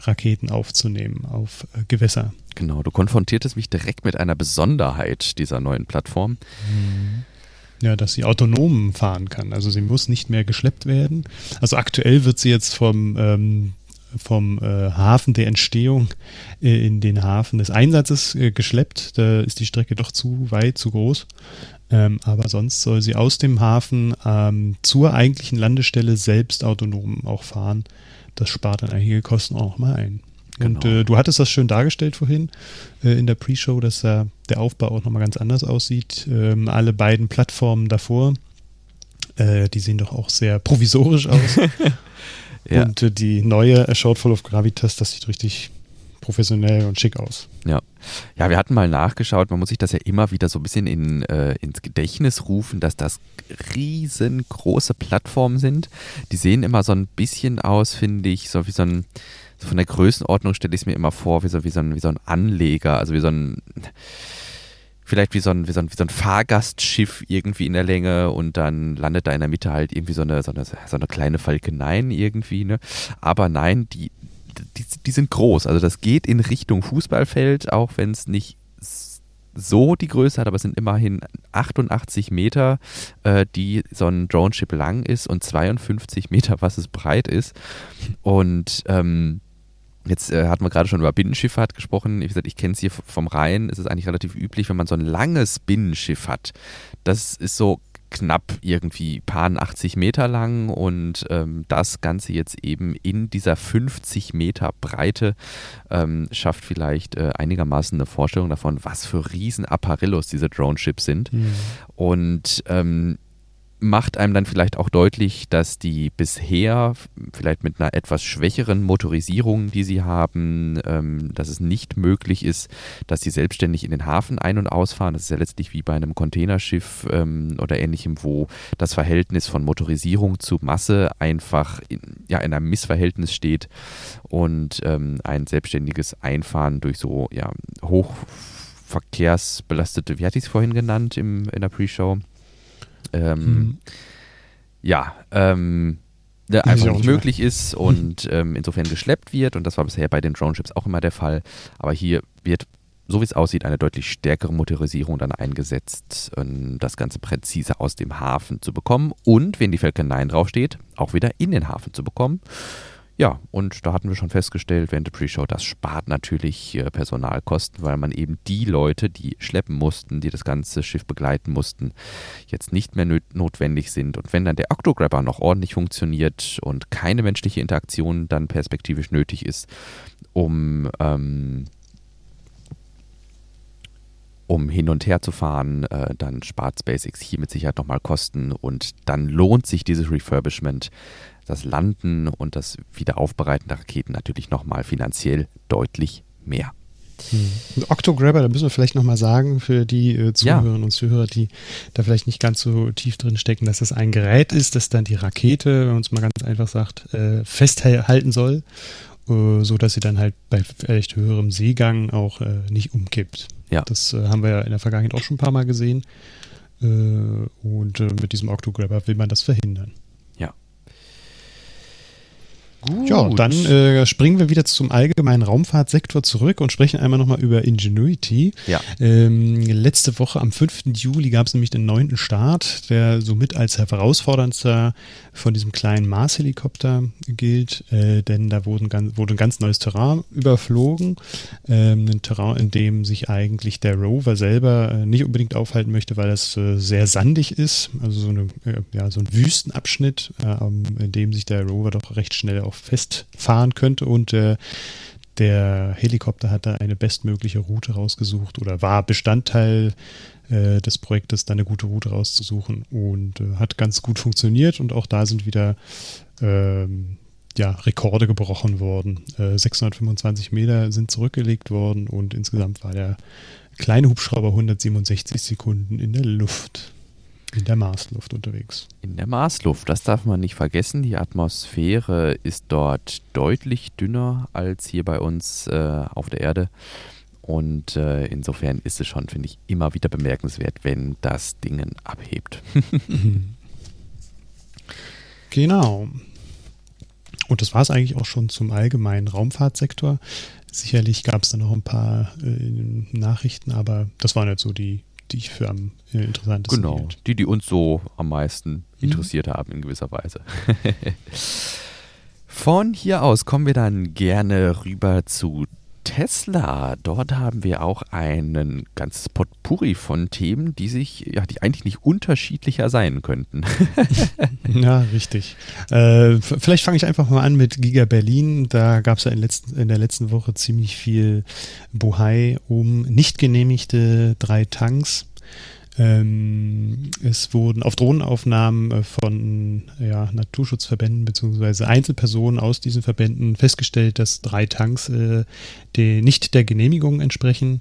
Raketen aufzunehmen auf äh, Gewässer. Genau, du konfrontiertest mich direkt mit einer Besonderheit dieser neuen Plattform. Ja, dass sie autonom fahren kann. Also sie muss nicht mehr geschleppt werden. Also aktuell wird sie jetzt vom, ähm, vom äh, Hafen der Entstehung äh, in den Hafen des Einsatzes äh, geschleppt. Da ist die Strecke doch zu weit, zu groß. Ähm, aber sonst soll sie aus dem Hafen ähm, zur eigentlichen Landestelle selbst autonom auch fahren. Das spart dann einige Kosten auch nochmal ein. Und Genau. äh, du hattest das schön dargestellt vorhin äh, in der Pre-Show, dass da der Aufbau auch nochmal ganz anders aussieht. Ähm, alle beiden Plattformen davor, äh, die sehen doch auch sehr provisorisch aus. Ja. Und äh, die neue A Shortfall of Gravitas, das sieht richtig professionell und schick aus. Ja. ja, wir hatten mal nachgeschaut, man muss sich das ja immer wieder so ein bisschen in, äh, ins Gedächtnis rufen, dass das riesengroße Plattformen sind. Die sehen immer so ein bisschen aus, finde ich, so wie so ein, von der Größenordnung stelle ich es mir immer vor, wie so, wie, so ein, wie so ein Anleger, also wie so ein, vielleicht wie so, ein, wie, so ein, wie so ein Fahrgastschiff irgendwie in der Länge und dann landet da in der Mitte halt irgendwie so eine, so eine, so eine kleine Falkeneien irgendwie, ne? Aber nein, die, die, die sind groß. Also das geht in Richtung Fußballfeld, auch wenn es nicht so die Größe hat, aber es sind immerhin 88 Meter, äh, die so ein Drone-Chip lang ist und 52 Meter, was es breit ist. Und ähm, Jetzt äh, hatten wir gerade schon über Binnenschifffahrt gesprochen. Wie gesagt, ich kenne es hier vom Rhein. Es ist eigentlich relativ üblich, wenn man so ein langes Binnenschiff hat. Das ist so knapp irgendwie paar 80 Meter lang und ähm, das Ganze jetzt eben in dieser 50 Meter Breite ähm, schafft vielleicht äh, einigermaßen eine Vorstellung davon, was für riesen Apparillos diese Drone-Ships sind und ähm, macht einem dann vielleicht auch deutlich, dass die bisher vielleicht mit einer etwas schwächeren Motorisierung, die sie haben, ähm, dass es nicht möglich ist, dass sie selbstständig in den Hafen ein- und ausfahren. Das ist ja letztlich wie bei einem Containerschiff ähm, oder ähnlichem, wo das Verhältnis von Motorisierung zu Masse einfach in, ja, in einem Missverhältnis steht und ähm, ein selbstständiges Einfahren durch so ja, hochverkehrsbelastete, wie hatte ich es vorhin genannt im, in der Pre-Show? Ähm, Hm. ja, ähm, ich einfach nicht möglich ist und ähm, insofern geschleppt wird. Und das war bisher bei den Drone-Ships auch immer der Fall. Aber hier wird, so wie es aussieht, eine deutlich stärkere Motorisierung dann eingesetzt, um das Ganze präzise aus dem Hafen zu bekommen und, wenn die Falcon 9 draufsteht, auch wieder in den Hafen zu bekommen. Ja, und da hatten wir schon festgestellt, während der Pre-Show, das spart natürlich äh, Personalkosten, weil man eben die Leute, die schleppen mussten, die das ganze Schiff begleiten mussten, jetzt nicht mehr notwendig sind. Und wenn dann der Octograbber noch ordentlich funktioniert und keine menschliche Interaktion dann perspektivisch nötig ist, um, ähm, um hin und her zu fahren, äh, dann spart SpaceX hier mit Sicherheit nochmal Kosten und dann lohnt sich dieses Refurbishment, das Landen und das Wiederaufbereiten der Raketen natürlich nochmal finanziell deutlich mehr. Ein Octograbber, da müssen wir vielleicht nochmal sagen, für die äh, Zuhörerinnen und Zuhörer, die da vielleicht nicht ganz so tief drin stecken, dass das ein Gerät ist, das dann die Rakete, wenn man es mal ganz einfach sagt, äh, festhalten soll, äh, so dass sie dann halt bei vielleicht höherem Seegang auch äh, nicht umkippt. Ja. Das äh, haben wir ja in der Vergangenheit auch schon ein paar Mal gesehen. Äh, und äh, mit diesem Octograbber will man das verhindern. Gut. Ja, dann äh, springen wir wieder zum allgemeinen Raumfahrtsektor zurück und sprechen einmal nochmal über Ingenuity. Ja. Ähm, letzte Woche am 5. Juli gab es nämlich den neunten Start, der somit als herausforderndster von diesem kleinen Mars-Helikopter gilt, äh, denn da wurden wurde ein ganz neues Terrain überflogen. Ähm, ein Terrain, in dem sich eigentlich der Rover selber äh, nicht unbedingt aufhalten möchte, weil es äh, sehr sandig ist. Also so, eine, äh, ja, so ein Wüstenabschnitt, äh, in dem sich der Rover doch recht schnell auch festfahren könnte und äh, Der Helikopter hat da eine bestmögliche Route rausgesucht oder war Bestandteil äh, des Projektes, da eine gute Route rauszusuchen und äh, hat ganz gut funktioniert und auch da sind wieder ähm, ja, Rekorde gebrochen worden. Äh, 625 Meter sind zurückgelegt worden und insgesamt war der kleine Hubschrauber 167 Sekunden in der Luft. In der Marsluft unterwegs. In der Marsluft, das darf man nicht vergessen. Die Atmosphäre ist dort deutlich dünner als hier bei uns äh, auf der Erde. Und äh, insofern ist es schon, finde ich, immer wieder bemerkenswert, wenn das Ding abhebt. genau. Und das war es eigentlich auch schon zum allgemeinen Raumfahrtsektor. Sicherlich gab es da noch ein paar äh, Nachrichten, aber das waren jetzt so die, die ich für am äh, interessantesten Genau, hielt. die, die uns so am meisten mhm. interessiert mhm. haben in gewisser Weise. Von hier aus kommen wir dann gerne rüber zu Tesla. Dort haben wir auch einen ganzes Potpourri von Themen, die sich, ja, die eigentlich nicht unterschiedlicher sein könnten. ja, richtig. Äh, vielleicht fange ich einfach mal an mit Giga Berlin. Da gab es ja in, letzten, in der letzten Woche ziemlich viel Bohai um nicht genehmigte drei Tanks ähm, es wurden auf Drohnenaufnahmen äh, von ja, Naturschutzverbänden bzw. Einzelpersonen aus diesen Verbänden festgestellt, dass drei Tanks äh, die nicht der Genehmigung entsprechen.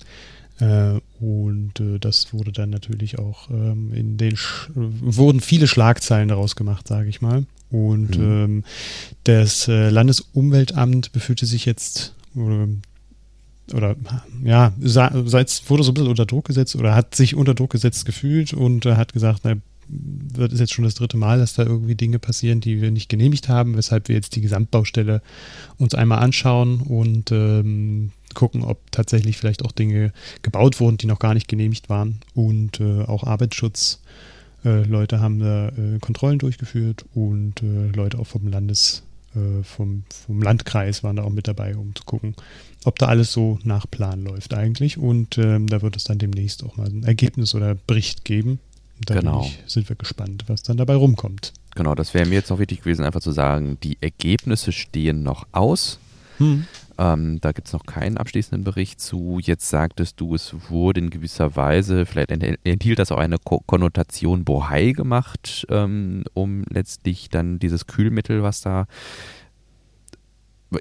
Äh, und äh, das wurde dann natürlich auch ähm, in den Sch wurden viele Schlagzeilen daraus gemacht, sage ich mal. Und mhm. ähm, das äh, Landesumweltamt befühlte sich jetzt oder ja, seit wurde so ein bisschen unter Druck gesetzt oder hat sich unter Druck gesetzt gefühlt und äh, hat gesagt, na, das ist jetzt schon das dritte Mal, dass da irgendwie Dinge passieren, die wir nicht genehmigt haben, weshalb wir jetzt die Gesamtbaustelle uns einmal anschauen und ähm, gucken, ob tatsächlich vielleicht auch Dinge gebaut wurden, die noch gar nicht genehmigt waren. Und äh, auch Arbeitsschutzleute äh, haben da äh, Kontrollen durchgeführt und äh, Leute auch vom Landes, vom, vom Landkreis waren da auch mit dabei, um zu gucken, ob da alles so nach Plan läuft eigentlich. Und ähm, da wird es dann demnächst auch mal ein Ergebnis oder Bericht geben. Da genau. Ich, sind wir gespannt, was dann dabei rumkommt. Genau, das wäre mir jetzt noch wichtig gewesen, einfach zu sagen, die Ergebnisse stehen noch aus. Hm. Ähm, da gibt es noch keinen abschließenden Bericht zu. Jetzt sagtest du, es wurde in gewisser Weise, vielleicht enthielt das auch eine Ko Konnotation Bohai gemacht, ähm, um letztlich dann dieses Kühlmittel, was da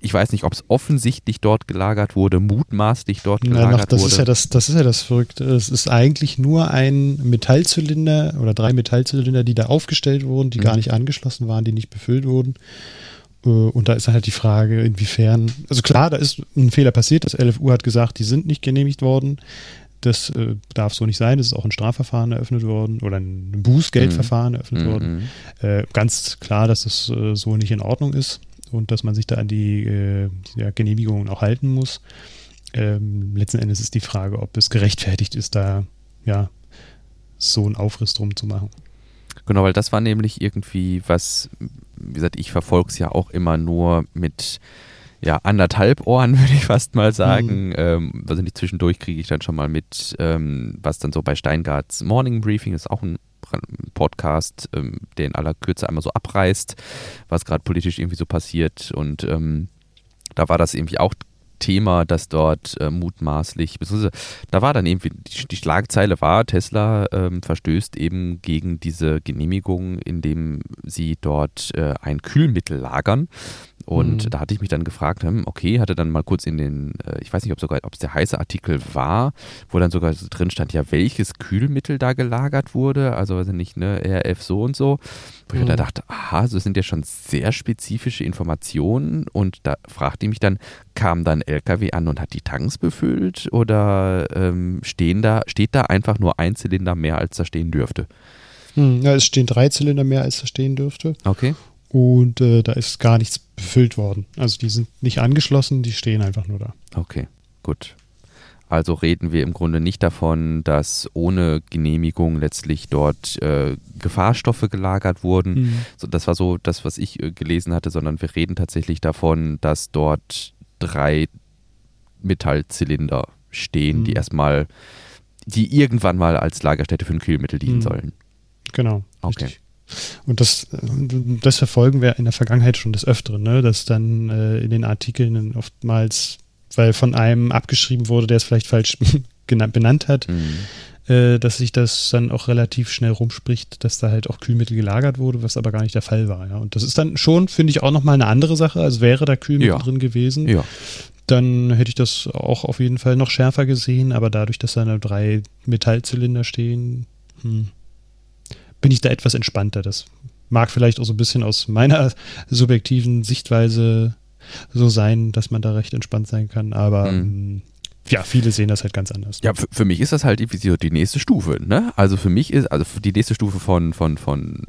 ich weiß nicht, ob es offensichtlich dort gelagert wurde, mutmaßlich dort gelagert Nein, das wurde. Ist ja das, das ist ja das Verrückte. Es ist eigentlich nur ein Metallzylinder oder drei Metallzylinder, die da aufgestellt wurden, die mhm. gar nicht angeschlossen waren, die nicht befüllt wurden. Äh, und da ist halt die Frage, inwiefern, also klar, da ist ein Fehler passiert. Das LFU hat gesagt, die sind nicht genehmigt worden. Das äh, darf so nicht sein. Es ist auch ein Strafverfahren eröffnet worden oder ein Bußgeldverfahren mhm. eröffnet mhm. worden. Äh, ganz klar, dass das äh, so nicht in Ordnung ist und dass man sich da an die äh, ja, Genehmigungen auch halten muss. Ähm, letzten Endes ist die Frage, ob es gerechtfertigt ist, da ja so einen Aufriss drum zu machen. Genau, weil das war nämlich irgendwie was, wie gesagt, ich verfolge es ja auch immer nur mit ja, anderthalb Ohren, würde ich fast mal sagen. Mhm. Ähm, also nicht zwischendurch kriege ich dann schon mal mit, ähm, was dann so bei Steingarts Morning Briefing ist, auch ein Podcast, ähm, der in aller Kürze einmal so abreißt, was gerade politisch irgendwie so passiert. Und ähm, da war das irgendwie auch Thema, das dort äh, mutmaßlich, beziehungsweise da war dann irgendwie, die, die Schlagzeile war, Tesla ähm, verstößt eben gegen diese Genehmigung, indem sie dort äh, ein Kühlmittel lagern. Und mhm. da hatte ich mich dann gefragt, hm, okay, hatte dann mal kurz in den, äh, ich weiß nicht, ob sogar, ob es der heiße Artikel war, wo dann sogar drin stand, ja, welches Kühlmittel da gelagert wurde, also weiß ich nicht, ne, RF so und so. Wo mhm. ich da dachte, aha, das sind ja schon sehr spezifische Informationen und da fragte ich mich dann, kam dann LKW an und hat die Tanks befüllt oder ähm, stehen da, steht da einfach nur ein Zylinder mehr, als da stehen dürfte? Hm, ja, es stehen drei Zylinder mehr, als da stehen dürfte. Okay. Und äh, da ist gar nichts befüllt worden. Also die sind nicht angeschlossen, die stehen einfach nur da. Okay, gut. Also reden wir im Grunde nicht davon, dass ohne Genehmigung letztlich dort äh, Gefahrstoffe gelagert wurden. Mhm. So, das war so das, was ich äh, gelesen hatte, sondern wir reden tatsächlich davon, dass dort drei Metallzylinder stehen, mhm. die erstmal, die irgendwann mal als Lagerstätte für ein Kühlmittel dienen mhm. sollen. Genau. Okay. Richtig. Und das, das verfolgen wir in der Vergangenheit schon des Öfteren, ne? dass dann äh, in den Artikeln oftmals weil von einem abgeschrieben wurde, der es vielleicht falsch benannt hat, mhm. äh, dass sich das dann auch relativ schnell rumspricht, dass da halt auch Kühlmittel gelagert wurde, was aber gar nicht der Fall war. Ja. Und das ist dann schon, finde ich, auch nochmal eine andere Sache, als wäre da Kühlmittel ja. drin gewesen. Ja. Dann hätte ich das auch auf jeden Fall noch schärfer gesehen, aber dadurch, dass da nur drei Metallzylinder stehen, hm, bin ich da etwas entspannter. Das mag vielleicht auch so ein bisschen aus meiner subjektiven Sichtweise so sein, dass man da recht entspannt sein kann, aber mhm. Ja, viele sehen das halt ganz anders. Ja, für, für mich ist das halt die, die nächste Stufe, ne? Also für mich ist, also die nächste Stufe von, von, von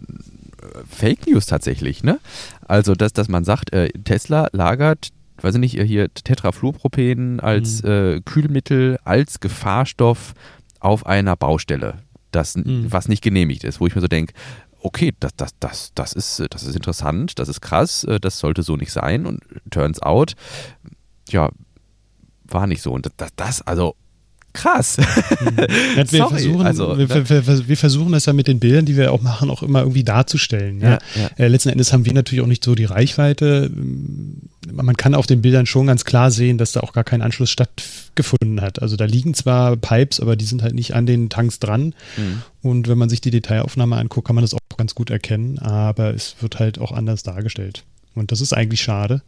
äh, Fake News tatsächlich, ne? Also, dass, dass man sagt, äh, Tesla lagert weiß ich nicht, hier Tetrafluorpropen als mhm. äh, Kühlmittel, als Gefahrstoff auf einer Baustelle, das, mhm. was nicht genehmigt ist, wo ich mir so denke, okay, das, das, das, das, ist, das ist interessant, das ist krass, äh, das sollte so nicht sein und turns out, ja, war nicht so. Und das, das also krass. Mhm. Wir, Sorry, versuchen, also, wir, ne? wir, wir, versuchen das ja mit den Bildern, die wir auch machen, auch immer irgendwie darzustellen. Ja? Ja, ja. Äh, letzten Endes haben wir natürlich auch nicht so die Reichweite. Man kann auf den Bildern schon ganz klar sehen, dass da auch gar kein Anschluss stattgefunden hat. Also da liegen zwar Pipes, aber die sind halt nicht an den Tanks dran. Mhm. Und wenn man sich die Detailaufnahme anguckt, kann man das auch ganz gut erkennen. Aber es wird halt auch anders dargestellt. Und das ist eigentlich schade.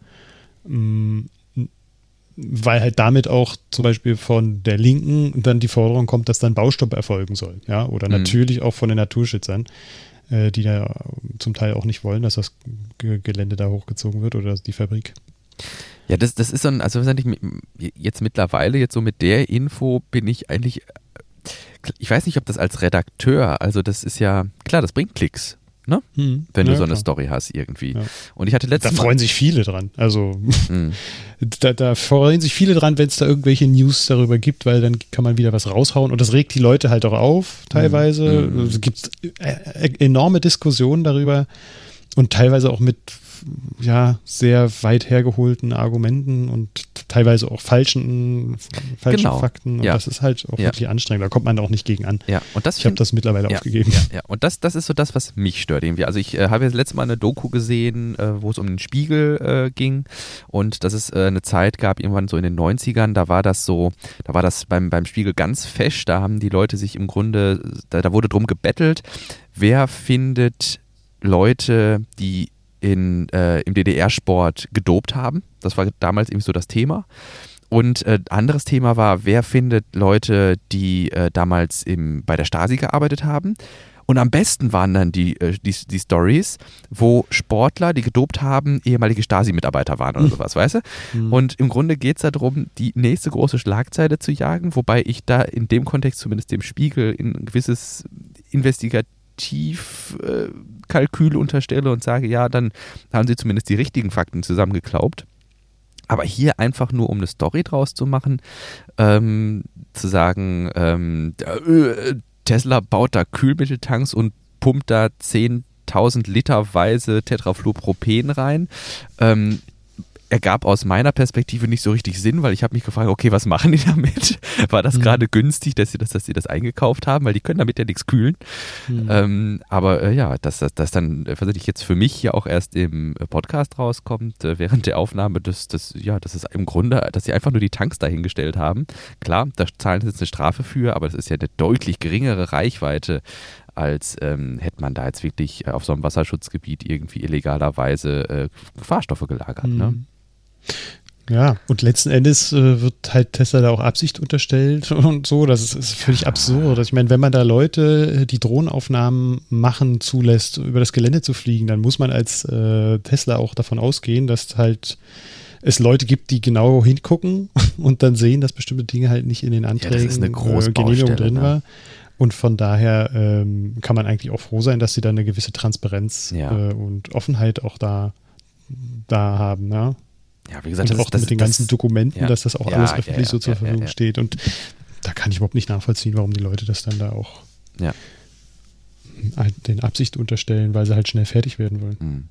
Weil halt damit auch zum Beispiel von der Linken dann die Forderung kommt, dass dann Baustopp erfolgen soll. Ja, oder mhm. natürlich auch von den Naturschützern, äh, die da zum Teil auch nicht wollen, dass das G Gelände da hochgezogen wird oder die Fabrik. Ja, das, das ist so ein, also jetzt mittlerweile, jetzt so mit der Info bin ich eigentlich, ich weiß nicht, ob das als Redakteur, also das ist ja, klar, das bringt Klicks. Ne? Hm. Wenn ja, du so eine klar. Story hast irgendwie. Ja. Und ich hatte letztes Da freuen Mal sich viele dran. Also hm. da, da, freuen sich viele dran, wenn es da irgendwelche News darüber gibt, weil dann kann man wieder was raushauen und das regt die Leute halt auch auf, teilweise. Hm. Es gibt äh, enorme Diskussionen darüber und teilweise auch mit ja, sehr weit hergeholten Argumenten und teilweise auch falschen, falschen genau. Fakten. Und ja. das ist halt auch ja. wirklich anstrengend. Da kommt man auch nicht gegen an. Ja. Und das ich habe das mittlerweile ja. aufgegeben. Ja, Und das, das ist so das, was mich stört irgendwie. Also ich äh, habe jetzt letztes Mal eine Doku gesehen, äh, wo es um den Spiegel äh, ging und dass es äh, eine Zeit gab, irgendwann so in den 90ern, da war das so, da war das beim, beim Spiegel ganz fesch, da haben die Leute sich im Grunde, da, da wurde drum gebettelt, wer findet Leute, die in, äh, im DDR-Sport gedopt haben. Das war damals eben so das Thema. Und äh, anderes Thema war, wer findet Leute, die äh, damals im, bei der Stasi gearbeitet haben. Und am besten waren dann die, äh, die, die Stories, wo Sportler, die gedopt haben, ehemalige Stasi-Mitarbeiter waren oder hm. sowas, weißt du? Mhm. Und im Grunde geht es darum, die nächste große Schlagzeile zu jagen, wobei ich da in dem Kontext zumindest dem Spiegel ein gewisses Investigat Tiefkalkül äh, unterstelle und sage, ja, dann haben sie zumindest die richtigen Fakten zusammengeklaubt. Aber hier einfach nur, um eine Story draus zu machen, ähm, zu sagen, ähm, äh, Tesla baut da Kühlmitteltanks und pumpt da 10.000 Literweise Tetrafluorpropen rein. Ähm, ergab aus meiner Perspektive nicht so richtig Sinn, weil ich habe mich gefragt, okay, was machen die damit? War das mhm. gerade günstig, dass sie das, dass sie das eingekauft haben, weil die können damit ja nichts kühlen. Mhm. Ähm, aber äh, ja, dass das dann tatsächlich jetzt für mich hier auch erst im Podcast rauskommt, äh, während der Aufnahme, dass das ja, das ist im Grunde, dass sie einfach nur die Tanks dahingestellt haben. Klar, da zahlen sie jetzt eine Strafe für, aber das ist ja eine deutlich geringere Reichweite als ähm, hätte man da jetzt wirklich auf so einem Wasserschutzgebiet irgendwie illegalerweise äh, Gefahrstoffe gelagert. Ne? Mhm. Ne? Ja, und letzten Endes äh, wird halt Tesla da auch Absicht unterstellt und so. Das ist, ist völlig ja. absurd. Ich meine, wenn man da Leute, äh, die Drohnenaufnahmen machen, zulässt, über das Gelände zu fliegen, dann muss man als äh, Tesla auch davon ausgehen, dass halt es Leute gibt, die genau hingucken und dann sehen, dass bestimmte Dinge halt nicht in den Anträgen ja, äh, Genehmigung drin ne? war. Und von daher ähm, kann man eigentlich auch froh sein, dass sie da eine gewisse Transparenz ja. äh, und Offenheit auch da, da haben. Ja? Ja, wie gesagt, und das, auch das, mit den ganzen Dokumenten, ja, dass das auch ja, alles öffentlich so zur Verfügung steht. Und da kann ich überhaupt nicht nachvollziehen, warum die Leute das dann da auch den Absicht unterstellen, weil sie halt schnell fertig werden wollen. Mhm.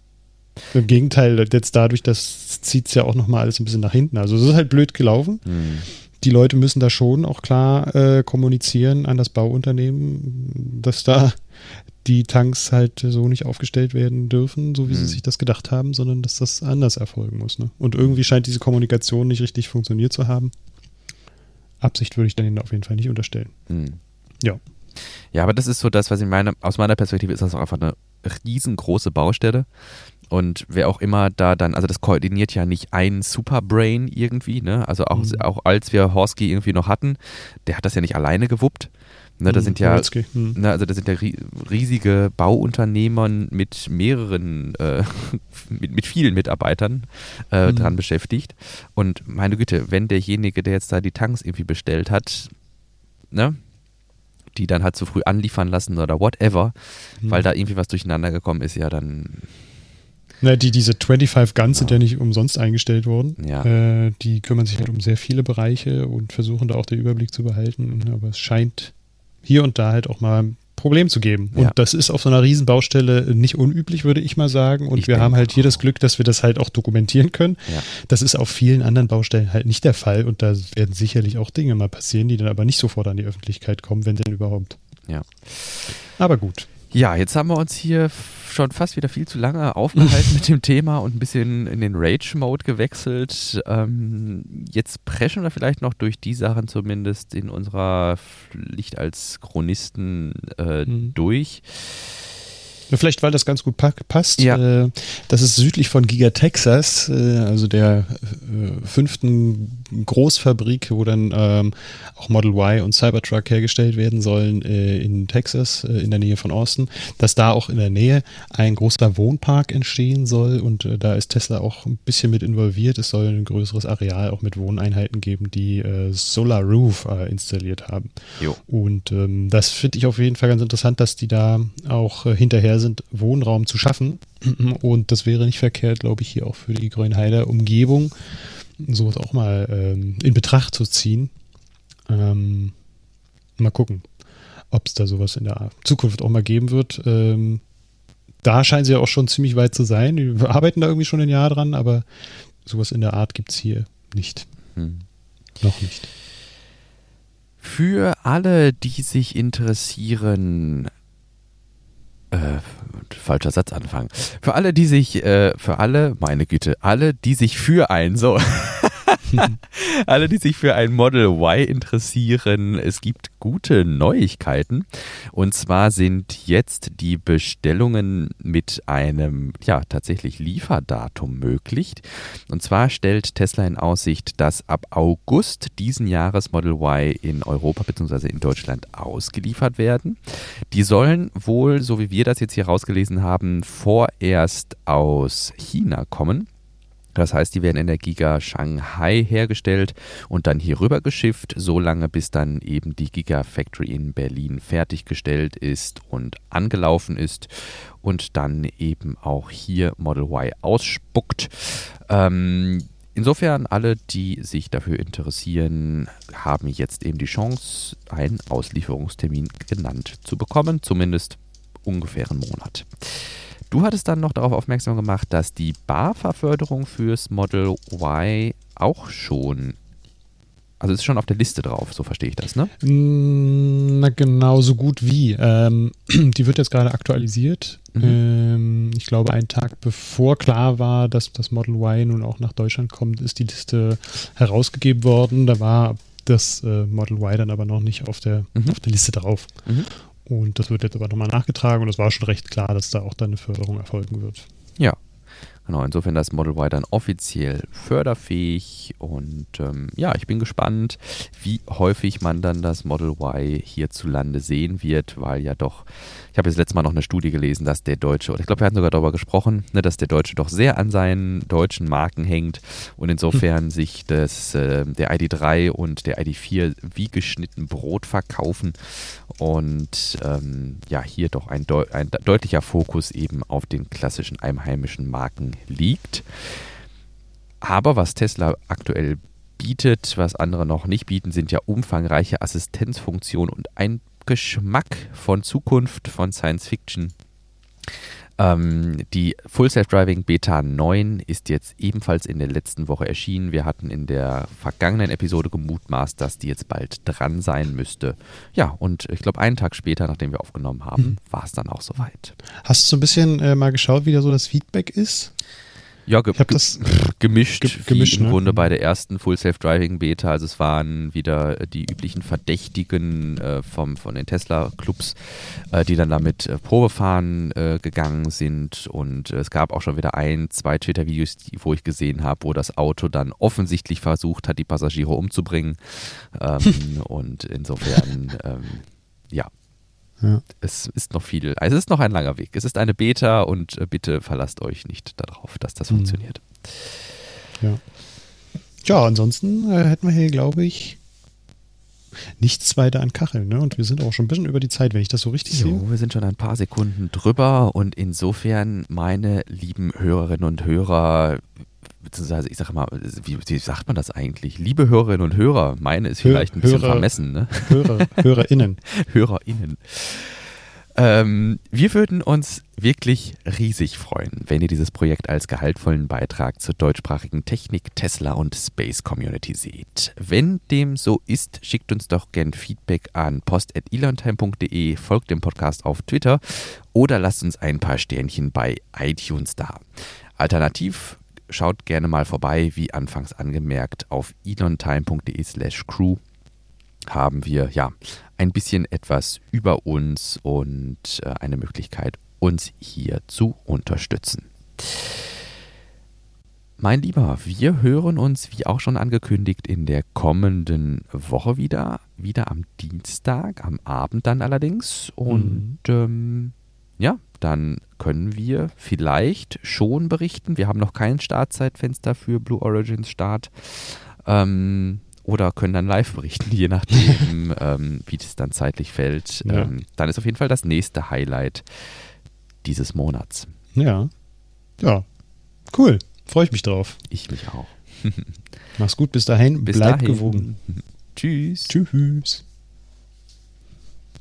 Im Gegenteil, jetzt dadurch, das zieht es ja auch nochmal alles ein bisschen nach hinten. Also es ist halt blöd gelaufen. Mhm. Die Leute müssen da schon auch klar äh, kommunizieren an das Bauunternehmen, dass da die Tanks halt so nicht aufgestellt werden dürfen, so wie mhm. sie sich das gedacht haben, sondern dass das anders erfolgen muss. Ne? Und irgendwie scheint diese Kommunikation nicht richtig funktioniert zu haben. Absicht würde ich dann auf jeden Fall nicht unterstellen. Mhm. Ja. Ja, aber das ist so das, was ich meine, aus meiner Perspektive ist das auch einfach eine riesengroße Baustelle. Und wer auch immer da dann, also das koordiniert ja nicht ein Superbrain irgendwie, ne? Also auch, mhm. auch als wir Horsky irgendwie noch hatten, der hat das ja nicht alleine gewuppt. Ne, da mhm, sind ja, mhm. ne, also da sind ja riesige Bauunternehmer mit mehreren, äh, mit, mit vielen Mitarbeitern äh, mhm. dran beschäftigt. Und meine Güte, wenn derjenige, der jetzt da die Tanks irgendwie bestellt hat, ne, die dann halt zu früh anliefern lassen oder whatever, mhm. weil da irgendwie was durcheinander gekommen ist, ja, dann na, die, diese 25 Guns sind ja nicht umsonst eingestellt worden. Ja. Äh, die kümmern sich halt um sehr viele Bereiche und versuchen da auch den Überblick zu behalten. Aber es scheint hier und da halt auch mal ein Problem zu geben. Und ja. das ist auf so einer Riesenbaustelle nicht unüblich, würde ich mal sagen. Und ich wir haben halt hier das Glück, dass wir das halt auch dokumentieren können. Ja. Das ist auf vielen anderen Baustellen halt nicht der Fall. Und da werden sicherlich auch Dinge mal passieren, die dann aber nicht sofort an die Öffentlichkeit kommen, wenn denn überhaupt. Ja. Aber gut. Ja, jetzt haben wir uns hier schon fast wieder viel zu lange aufgehalten mit dem Thema und ein bisschen in den Rage-Mode gewechselt. Ähm, jetzt preschen wir vielleicht noch durch die Sachen zumindest in unserer Pflicht als Chronisten äh, mhm. durch. Vielleicht, weil das ganz gut passt. Ja. Äh, das ist südlich von Giga Texas, äh, also der äh, fünften Großfabrik, wo dann ähm, auch Model Y und Cybertruck hergestellt werden sollen in Texas, in der Nähe von Austin, dass da auch in der Nähe ein großer Wohnpark entstehen soll und da ist Tesla auch ein bisschen mit involviert. Es soll ein größeres Areal auch mit Wohneinheiten geben, die Solar Roof installiert haben. Jo. Und ähm, das finde ich auf jeden Fall ganz interessant, dass die da auch hinterher sind, Wohnraum zu schaffen. Und das wäre nicht verkehrt, glaube ich, hier auch für die Grünheider Umgebung, sowas auch mal ähm, in Betracht zu ziehen. Ähm, mal gucken, ob es da sowas in der Zukunft auch mal geben wird. Ähm, da scheinen sie ja auch schon ziemlich weit zu sein. Wir arbeiten da irgendwie schon ein Jahr dran, aber sowas in der Art gibt es hier nicht. Hm. Noch nicht. Für alle, die sich interessieren, äh, falscher Satz anfangen. Für alle, die sich, äh, für alle, meine Güte, alle, die sich für ein, so. Alle, die sich für ein Model Y interessieren, es gibt gute Neuigkeiten. Und zwar sind jetzt die Bestellungen mit einem, ja, tatsächlich Lieferdatum möglich. Und zwar stellt Tesla in Aussicht, dass ab August diesen Jahres Model Y in Europa bzw. in Deutschland ausgeliefert werden. Die sollen wohl, so wie wir das jetzt hier rausgelesen haben, vorerst aus China kommen. Das heißt, die werden in der Giga Shanghai hergestellt und dann hier rüber geschifft, so lange bis dann eben die Giga Factory in Berlin fertiggestellt ist und angelaufen ist und dann eben auch hier Model Y ausspuckt. Ähm, insofern, alle, die sich dafür interessieren, haben jetzt eben die Chance, einen Auslieferungstermin genannt zu bekommen, zumindest ungefähr einen Monat. Du hattest dann noch darauf aufmerksam gemacht, dass die BAFA-Förderung fürs Model Y auch schon also ist schon auf der Liste drauf, so verstehe ich das, ne? Mm, na genau, so gut wie. Ähm, die wird jetzt gerade aktualisiert. Mhm. Ähm, ich glaube, einen Tag bevor klar war, dass das Model Y nun auch nach Deutschland kommt, ist die Liste herausgegeben worden. Da war das äh, Model Y dann aber noch nicht auf der, mhm. auf der Liste drauf. Mhm. Und das wird jetzt aber nochmal nachgetragen und es war schon recht klar, dass da auch dann eine Förderung erfolgen wird. Ja, Genau, insofern das Model Y dann offiziell förderfähig und ähm, ja, ich bin gespannt, wie häufig man dann das Model Y hierzulande sehen wird, weil ja doch, ich habe jetzt letztes Mal noch eine Studie gelesen, dass der Deutsche, oder ich glaube, wir hatten sogar darüber gesprochen, ne, dass der Deutsche doch sehr an seinen deutschen Marken hängt und insofern hm. sich das, äh, der ID3 und der ID4 wie geschnitten Brot verkaufen und ähm, ja, hier doch ein, Deu ein deutlicher Fokus eben auf den klassischen einheimischen Marken liegt. Aber was Tesla aktuell bietet, was andere noch nicht bieten, sind ja umfangreiche Assistenzfunktionen und ein Geschmack von Zukunft, von Science Fiction. Ähm, die Full Self-Driving Beta 9 ist jetzt ebenfalls in der letzten Woche erschienen. Wir hatten in der vergangenen Episode gemutmaßt, dass die jetzt bald dran sein müsste. Ja, und ich glaube, einen Tag später, nachdem wir aufgenommen haben, mhm. war es dann auch soweit. Hast du so ein bisschen äh, mal geschaut, wie da so das Feedback ist? Ja, ge das gemischt, ge gemischt im ne? Grunde bei der ersten Full Self-Driving Beta. Also es waren wieder die üblichen Verdächtigen äh, vom, von den Tesla-Clubs, äh, die dann damit äh, Probefahren äh, gegangen sind. Und es gab auch schon wieder ein, zwei Twitter-Videos, wo ich gesehen habe, wo das Auto dann offensichtlich versucht hat, die Passagiere umzubringen. Ähm, und insofern, ähm, ja, ja. Es ist noch viel, also es ist noch ein langer Weg. Es ist eine Beta und äh, bitte verlasst euch nicht darauf, dass das mhm. funktioniert. Ja. Ja, ansonsten äh, hätten wir hier, glaube ich, nichts weiter an Kacheln. Ne? Und wir sind auch schon ein bisschen über die Zeit, wenn ich das so richtig jo, sehe. Wir sind schon ein paar Sekunden drüber und insofern, meine lieben Hörerinnen und Hörer, beziehungsweise ich sage mal, wie, wie, sagt man das eigentlich? Liebe Hörerinnen und Hörer, meine ist vielleicht ein bisschen Hörer, vermessen, ne? Hörer, HörerInnen. HörerInnen. Ähm, wir würden uns wirklich riesig freuen, wenn ihr dieses Projekt als gehaltvollen Beitrag zur deutschsprachigen Technik, Tesla und Space Community seht. Wenn dem so ist, schickt uns doch gern Feedback an post.elontime.de, folgt dem Podcast auf Twitter oder lasst uns ein paar Sternchen bei iTunes da. Alternativ schaut gerne mal vorbei, wie anfangs angemerkt, auf elontime.de slash crew haben wir ja ein bisschen etwas über uns und äh, eine Möglichkeit, uns hier zu unterstützen. Mein Lieber, wir hören uns, wie auch schon angekündigt, in der kommenden Woche wieder. Wieder am Dienstag, am Abend dann allerdings. Und mhm. ähm, ja, dann können wir vielleicht schon berichten. Wir haben noch kein Startzeitfenster für Blue Origins Start. Ähm, oder können dann live berichten, je nachdem, ähm, wie das dann zeitlich fällt. Ja. Ähm, dann ist auf jeden Fall das nächste Highlight dieses Monats. Ja. Ja. Cool. Freue ich mich drauf. Ich mich auch. Mach's gut, bis dahin. Bis Bleib dahin. gewogen. Tschüss. Tschüss.